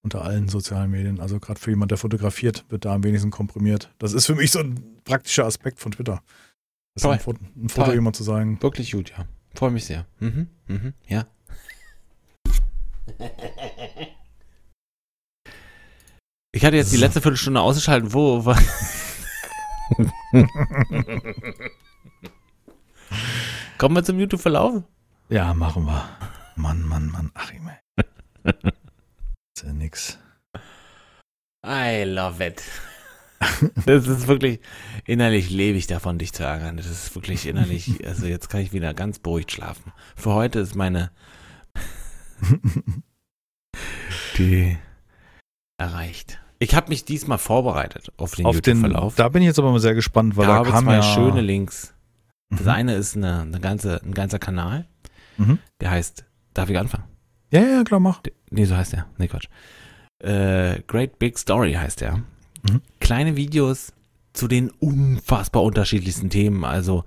unter allen sozialen Medien. Also gerade für jemand, der fotografiert, wird da am wenigsten komprimiert. Das ist für mich so ein praktischer Aspekt von Twitter. Das ist ein Foto, ein Foto jemand zu sagen. Wirklich gut, ja. Freue mich sehr. Mhm, mhm, ja. Ich hatte jetzt die So. letzte Viertelstunde ausgeschaltet, wo war. Kommen wir zum YouTube-Verlauf? Ja, machen wir. Mann, Mann, Mann. Achim, ey. ist ja nix. I love it. Das ist wirklich, innerlich lebe ich davon, dich zu ärgern. Das ist wirklich innerlich, also jetzt kann ich wieder ganz beruhigt schlafen. Für heute ist meine, die erreicht. Ich habe mich diesmal vorbereitet auf den Auf den, YouTube-Verlauf. da bin ich jetzt aber mal sehr gespannt, weil da da, habe kam zwei ja schöne Links. Das Mhm. eine ist eine, eine ganze, ein ganzer Kanal, Mhm. der heißt, darf ich anfangen? Ja, ja, klar, mach. Nee, so heißt der. Nee, Quatsch. Äh, Great Big Story heißt der. Mhm. Kleine Videos zu den unfassbar unterschiedlichsten Themen. Also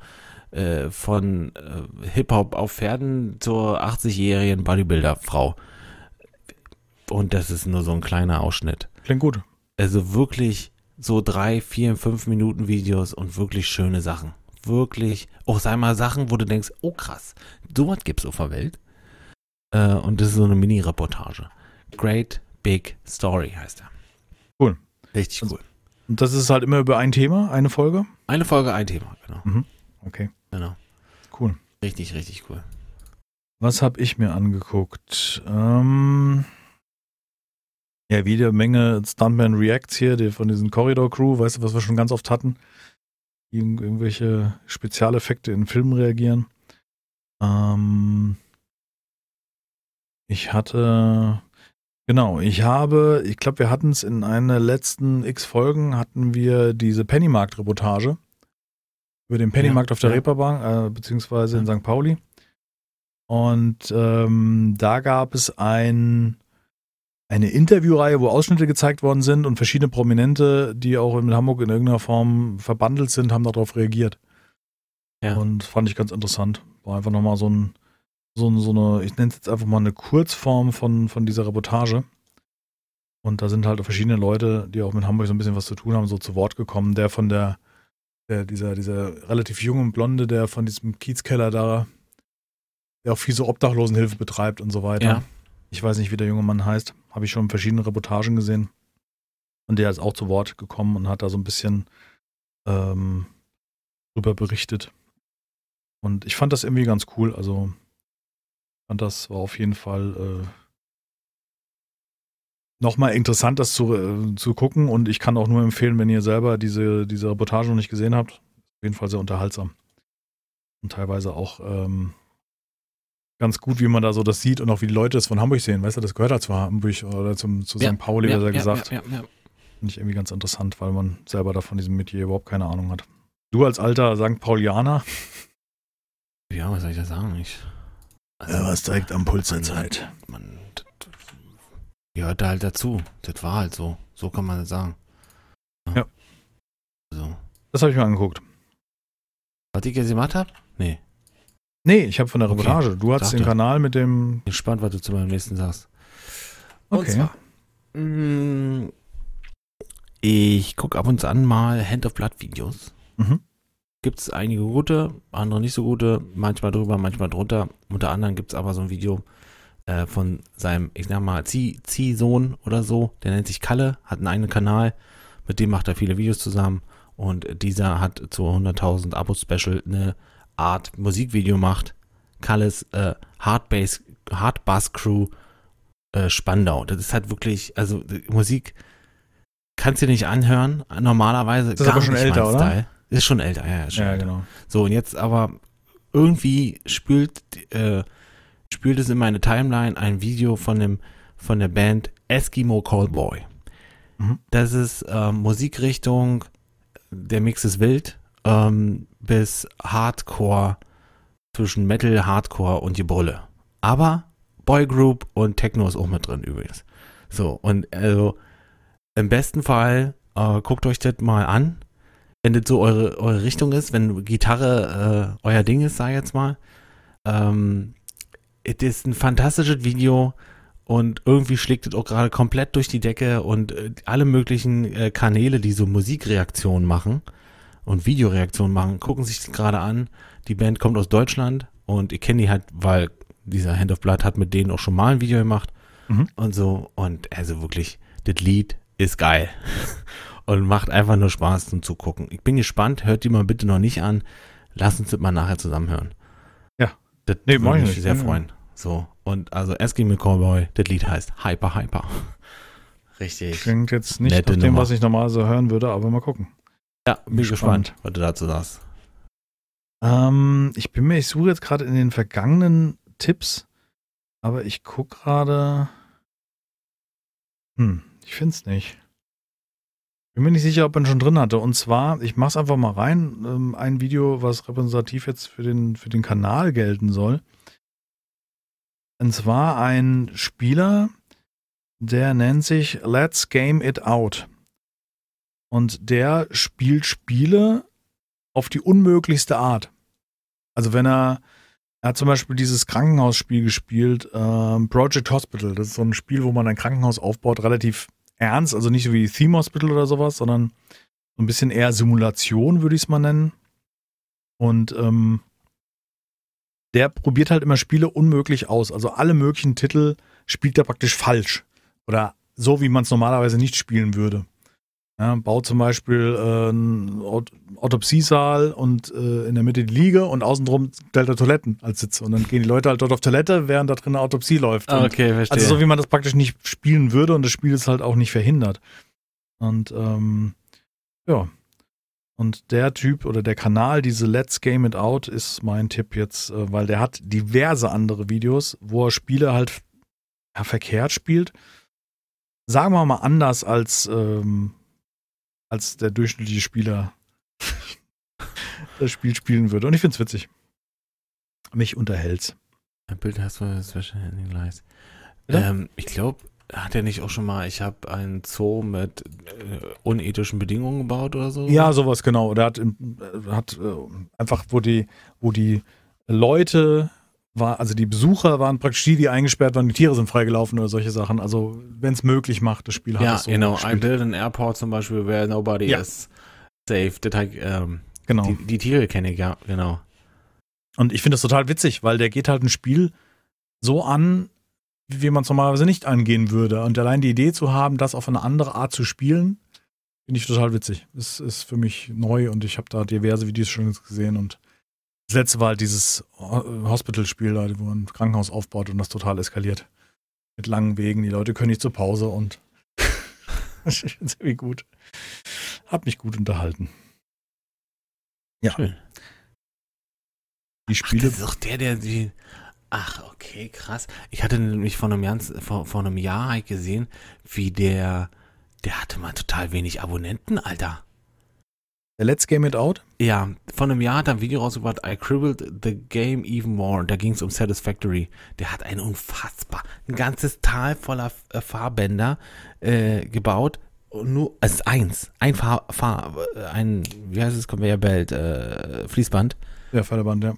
äh, von äh, Hip-Hop auf Pferden zur 80-jährigen Bodybuilder-Frau. Und das ist nur so ein kleiner Ausschnitt. Klingt gut. Also wirklich so drei, vier, fünf Minuten Videos und wirklich schöne Sachen. Wirklich, auch sei mal Sachen, wo du denkst, oh krass, sowas gibt's auf der Welt. Äh, und das ist so eine Mini-Reportage. Great Big Story heißt er. Cool. Richtig Also- cool. Und das ist halt immer über ein Thema, eine Folge? Eine Folge, ein Thema, genau. Okay, genau. cool. Richtig, richtig cool. Was habe ich mir angeguckt? Ähm, ja, wieder Menge Stuntman Reacts hier, die von diesen Corridor Crew, weißt du, was wir schon ganz oft hatten? Die Irgend- irgendwelche Spezialeffekte in Filmen reagieren. Ähm, ich hatte, genau, ich habe, ich glaube, wir hatten es in einer letzten x Folgen, hatten wir diese Pennymarkt-Reportage über den Pennymarkt Ja, auf der ja. Reeperbahn, äh, beziehungsweise in St. Pauli. Und ähm, da gab es ein, eine Interviewreihe, wo Ausschnitte gezeigt worden sind und verschiedene Prominente, die auch in Hamburg in irgendeiner Form verbandelt sind, haben darauf reagiert. Ja. Und fand ich ganz interessant. War einfach nochmal so ein, so, so eine, ich nenne es jetzt einfach mal eine Kurzform von, von dieser Reportage. Und da sind halt verschiedene Leute, die auch mit Hamburg so ein bisschen was zu tun haben, so zu Wort gekommen. Der von der, der dieser, dieser relativ junge Blonde, der von diesem Kiezkeller da, der auch viel so Obdachlosenhilfe betreibt und so weiter. Ja. Ich weiß nicht, wie der junge Mann heißt. Habe ich schon in verschiedenen Reportagen gesehen. Und der ist auch zu Wort gekommen und hat da so ein bisschen ähm, drüber berichtet. Und ich fand das irgendwie ganz cool. Also fand das war auf jeden Fall äh, nochmal interessant, das zu, äh, zu gucken. Und ich kann auch nur empfehlen, wenn ihr selber diese, diese Reportage noch nicht gesehen habt. Auf jeden Fall sehr unterhaltsam. Und teilweise auch ähm, ganz gut, wie man da so das sieht und auch wie die Leute das von Hamburg sehen. Weißt du, das gehört da zu Hamburg oder zum, zu Ja, St. Pauli, besser ja, gesagt. Ja, ja, ja. Finde ich irgendwie ganz interessant, weil man selber da von diesem Metier überhaupt keine Ahnung hat. Du als alter St. Paulianer, ja, was soll ich da sagen? Ich, also, direkt am Puls der Zeit. man, das, das gehört da halt dazu. Das war halt so. So kann man das sagen. Ja. So. Das habe ich mir angeguckt. Was ich jetzt gemacht habe? Nee. Nee, ich habe von der Okay. Reportage. Du hast Dachte. den Kanal mit dem. Bin gespannt, was du zu meinem nächsten sagst. Und Okay. zwar, mh, ich gucke ab und zu an mal Hand of Blood Videos. Mhm. Gibt es einige gute, andere nicht so gute, manchmal drüber, manchmal drunter. Unter anderem gibt es aber so ein Video äh, von seinem, ich sag mal, Zieh- Ziehsohn oder so. Der nennt sich Kalle, hat einen eigenen Kanal. Mit dem macht er viele Videos zusammen. Und dieser hat zu 100.000 Abo-Special eine Art Musikvideo gemacht. Kalles äh, Hardbass, Hardbass Crew äh, Spandau. Das ist halt wirklich, also die Musik kannst du nicht anhören. Normalerweise Das ist aber schon nicht älter, mein oder? Ist schon älter, ja, ja, schon Ja, älter. genau. So, und jetzt aber irgendwie spült, äh, spült es in meine Timeline ein Video von dem, von der Band Eskimo Callboy. Mhm. Das ist ähm, Musikrichtung, der Mix ist wild, ähm, bis Hardcore, zwischen Metal, Hardcore und die Brille. Aber Boygroup und Techno ist auch mit drin übrigens. So, und also im besten Fall äh, guckt euch das mal an wenn das so eure, eure Richtung ist, wenn Gitarre äh, euer Ding ist, sag ich jetzt mal. Ähm, es ist ein fantastisches Video und irgendwie schlägt es auch gerade komplett durch die Decke und äh, alle möglichen äh, Kanäle, die so Musikreaktionen machen und Videoreaktionen machen, gucken sich das gerade an. Die Band kommt aus Deutschland und ich kenne die halt, weil dieser Hand of Blood hat mit denen auch schon mal ein Video gemacht Mhm. und so und also wirklich, das Lied ist geil und macht einfach nur Spaß zum Zugucken. Ich bin gespannt, hört die mal bitte noch nicht an. Lass uns das mal nachher zusammen hören. Ja. Das Nee, würde ich mich nicht. sehr freuen. So, und also Eskimo Cowboy, das Lied heißt Hyper Hyper. Richtig. Klingt jetzt nicht Nette nach dem, Nummer. was ich normal so hören würde, aber mal gucken. Ja, bin Gespannt. gespannt, was du dazu sagst. Ähm, ich bin mir, ich suche jetzt gerade in den vergangenen Tipps, aber ich gucke gerade. Hm, ich finde es nicht. Bin mir nicht sicher, ob man schon drin hatte. Und zwar, ich mache es einfach mal rein. Ähm, ein Video, was repräsentativ jetzt für den, für den Kanal gelten soll. Und zwar ein Spieler, der nennt sich Let's Game It Out. Und der spielt Spiele auf die unmöglichste Art. Also wenn er, er hat zum Beispiel dieses Krankenhausspiel gespielt, ähm, Project Hospital. Das ist so ein Spiel, wo man ein Krankenhaus aufbaut, relativ ernst, also nicht so wie Theme Hospital oder sowas, sondern so ein bisschen eher Simulation, würde ich es mal nennen. Und ähm, der probiert halt immer Spiele unmöglich aus. Also alle möglichen Titel spielt er praktisch falsch. Oder so, wie man es normalerweise nicht spielen würde. Ja, baut zum Beispiel äh, einen Autopsiesaal und äh, in der Mitte die Liege und außenrum stellt er Toiletten als Sitz. Und dann gehen die Leute halt dort auf Toilette, während da drin eine Autopsie läuft. Ah, okay, verstehe. Also so, wie man das praktisch nicht spielen würde und das Spiel ist halt auch nicht verhindert. Und ähm, ja. Und der Typ oder der Kanal, diese Let's Game It Out, ist mein Tipp jetzt, äh, weil der hat diverse andere Videos, wo er Spiele halt ja, verkehrt spielt. Sagen wir mal anders als ähm, als der durchschnittliche Spieler das Spiel spielen würde. Und ich finde es witzig. Mich unterhält's. Ein Bild hast du wahrscheinlich gleich. Ähm, ich glaube, hat er nicht auch schon mal, ich habe einen Zoo mit äh, unethischen Bedingungen gebaut oder so? Ja, sowas genau. Der hat, äh, hat äh, einfach, wo die, wo die Leute war, also die Besucher waren praktisch die, die eingesperrt waren, die Tiere sind freigelaufen oder solche Sachen. Also wenn es möglich macht, das Spiel hat ja, es so genau. gespielt. Ein Bild in Airport zum Beispiel, where nobody Ja. is safe. Halt, ähm, Genau. die, die Tiere kenne ich, ja, genau. Und ich finde das total witzig, weil der geht halt ein Spiel so an, wie man es normalerweise nicht angehen würde. Und allein die Idee zu haben, das auf eine andere Art zu spielen, finde ich total witzig. Es ist für mich neu und ich habe da diverse Videos schon gesehen. Und das letzte war halt dieses Ho- Hospital-Spiel, da, wo ein Krankenhaus aufbaut und das total eskaliert. Mit langen Wegen, die Leute können nicht zur Pause und finde es irgendwie gut. Hab mich gut unterhalten. Ja. Schön. Die Ach, Spiele. das ist doch der, der die. Ach, okay, krass. Ich hatte nämlich vor einem, ganz, vor, vor einem Jahr halt gesehen, wie der. Der hatte mal total wenig Abonnenten, Alter. Der Let's Game It Out? Ja, vor einem Jahr hat er ein Video rausgebracht, I cribbled the game even more. Da ging es um Satisfactory. Der hat ein unfassbar, ein ganzes Tal voller äh, Fahrbänder äh, gebaut. Und nur, es ist eins. Ein Fahr, Fahr, äh, ein, wie heißt es, Conveyor-Belt, äh, Fließband. Ja, Förderband, ja.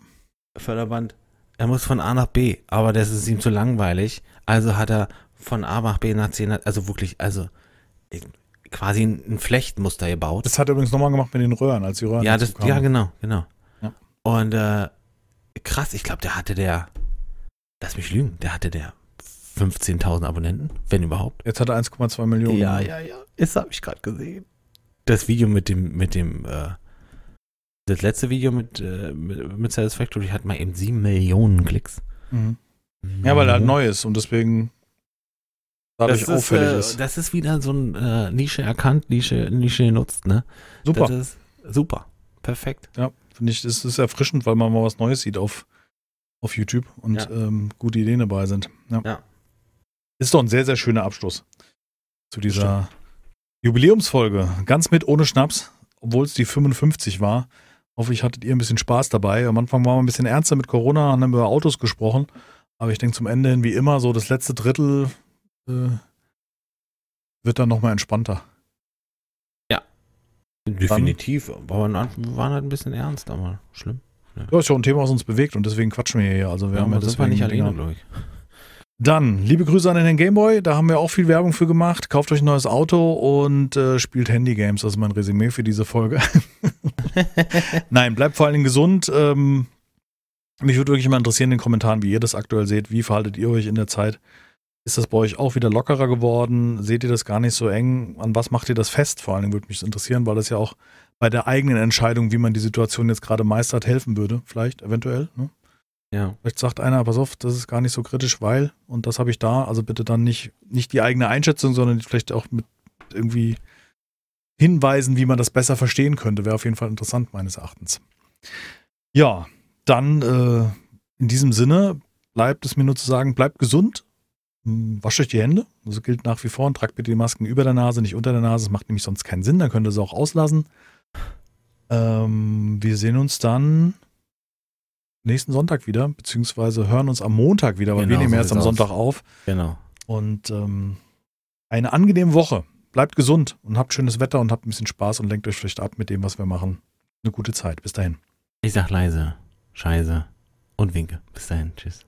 Förderband. Er muss von A nach B, aber das ist ihm zu langweilig. Also hat er von A nach B nach C, nach- also wirklich, also quasi ein Flechtmuster gebaut. Das hat er übrigens nochmal gemacht mit den Röhren, als die Röhren ja, das, ja, genau, genau. Ja. Und äh, krass, ich glaube, der hatte der, lass mich lügen, der hatte der 15.000 Abonnenten, wenn überhaupt. Jetzt hat er 1,2 Millionen. ja. Das habe ich gerade gesehen. Das Video mit dem, mit dem, äh, das letzte Video mit, äh, mit, mit Satisfactory hat mal eben 7 Millionen Klicks. Mhm. Ja, weil er halt Mhm. neu ist und deswegen dadurch das ist, auffällig äh, ist. Das ist wieder so ein äh, Nische erkannt, Nische, Nische genutzt, ne? Super. Ist super. Perfekt. Ja, finde ich, das ist erfrischend, weil man mal was Neues sieht auf, auf YouTube und Ja. ähm, gute Ideen dabei sind. Ja. Ja. Ist doch ein sehr, sehr schöner Abschluss zu dieser Jubiläumsfolge. Ganz mit ohne Schnaps, obwohl es die 55 war. Hoffe ich, hattet ihr ein bisschen Spaß dabei. Am Anfang waren wir ein bisschen ernster mit Corona, haben über Autos gesprochen. Aber ich denke zum Ende hin, wie immer, so das letzte Drittel äh, wird dann nochmal entspannter. Definitiv. Aber wir waren halt ein bisschen ernst, aber schlimm. Ja, ist ja auch ein Thema, was uns bewegt und deswegen quatschen wir hier. Also wir Ja, haben ja wir deswegen nicht alleine, glaube ich. Dann, liebe Grüße an den Gameboy, da haben wir auch viel Werbung für gemacht. Kauft euch ein neues Auto und äh, spielt Handygames. Das ist mein Resümee für diese Folge. Nein, bleibt vor allen Dingen gesund. Ähm, mich würde wirklich mal interessieren in den Kommentaren, wie ihr das aktuell seht. Wie verhaltet ihr euch in der Zeit? Ist das bei euch auch wieder lockerer geworden? Seht ihr das gar nicht so eng? An was macht ihr das fest? Vor allen Dingen würde mich das interessieren, weil das ja auch bei der eigenen Entscheidung, wie man die Situation jetzt gerade meistert, helfen würde. Vielleicht, eventuell. Ne? Ja. Vielleicht sagt einer, pass auf, das ist gar nicht so kritisch, weil, und das habe ich da, also bitte dann nicht, nicht die eigene Einschätzung, sondern vielleicht auch mit irgendwie Hinweisen, wie man das besser verstehen könnte. Wäre auf jeden Fall interessant, meines Erachtens. Ja, dann äh, in diesem Sinne bleibt es mir nur zu sagen, bleibt gesund, wascht euch die Hände, das gilt nach wie vor und tragt bitte die Masken über der Nase, nicht unter der Nase, das macht nämlich sonst keinen Sinn, dann könnt ihr sie auch auslassen. Ähm, wir sehen uns dann nächsten Sonntag wieder, beziehungsweise hören uns am Montag wieder, weil Genau, wir nehmen so erst am. Sonntag auf. Genau. Und ähm, eine angenehme Woche. Bleibt gesund und habt schönes Wetter und habt ein bisschen Spaß und lenkt euch vielleicht ab mit dem, was wir machen. Eine gute Zeit. Bis dahin. Ich sag leise, scheiße und winke. Bis dahin. Tschüss.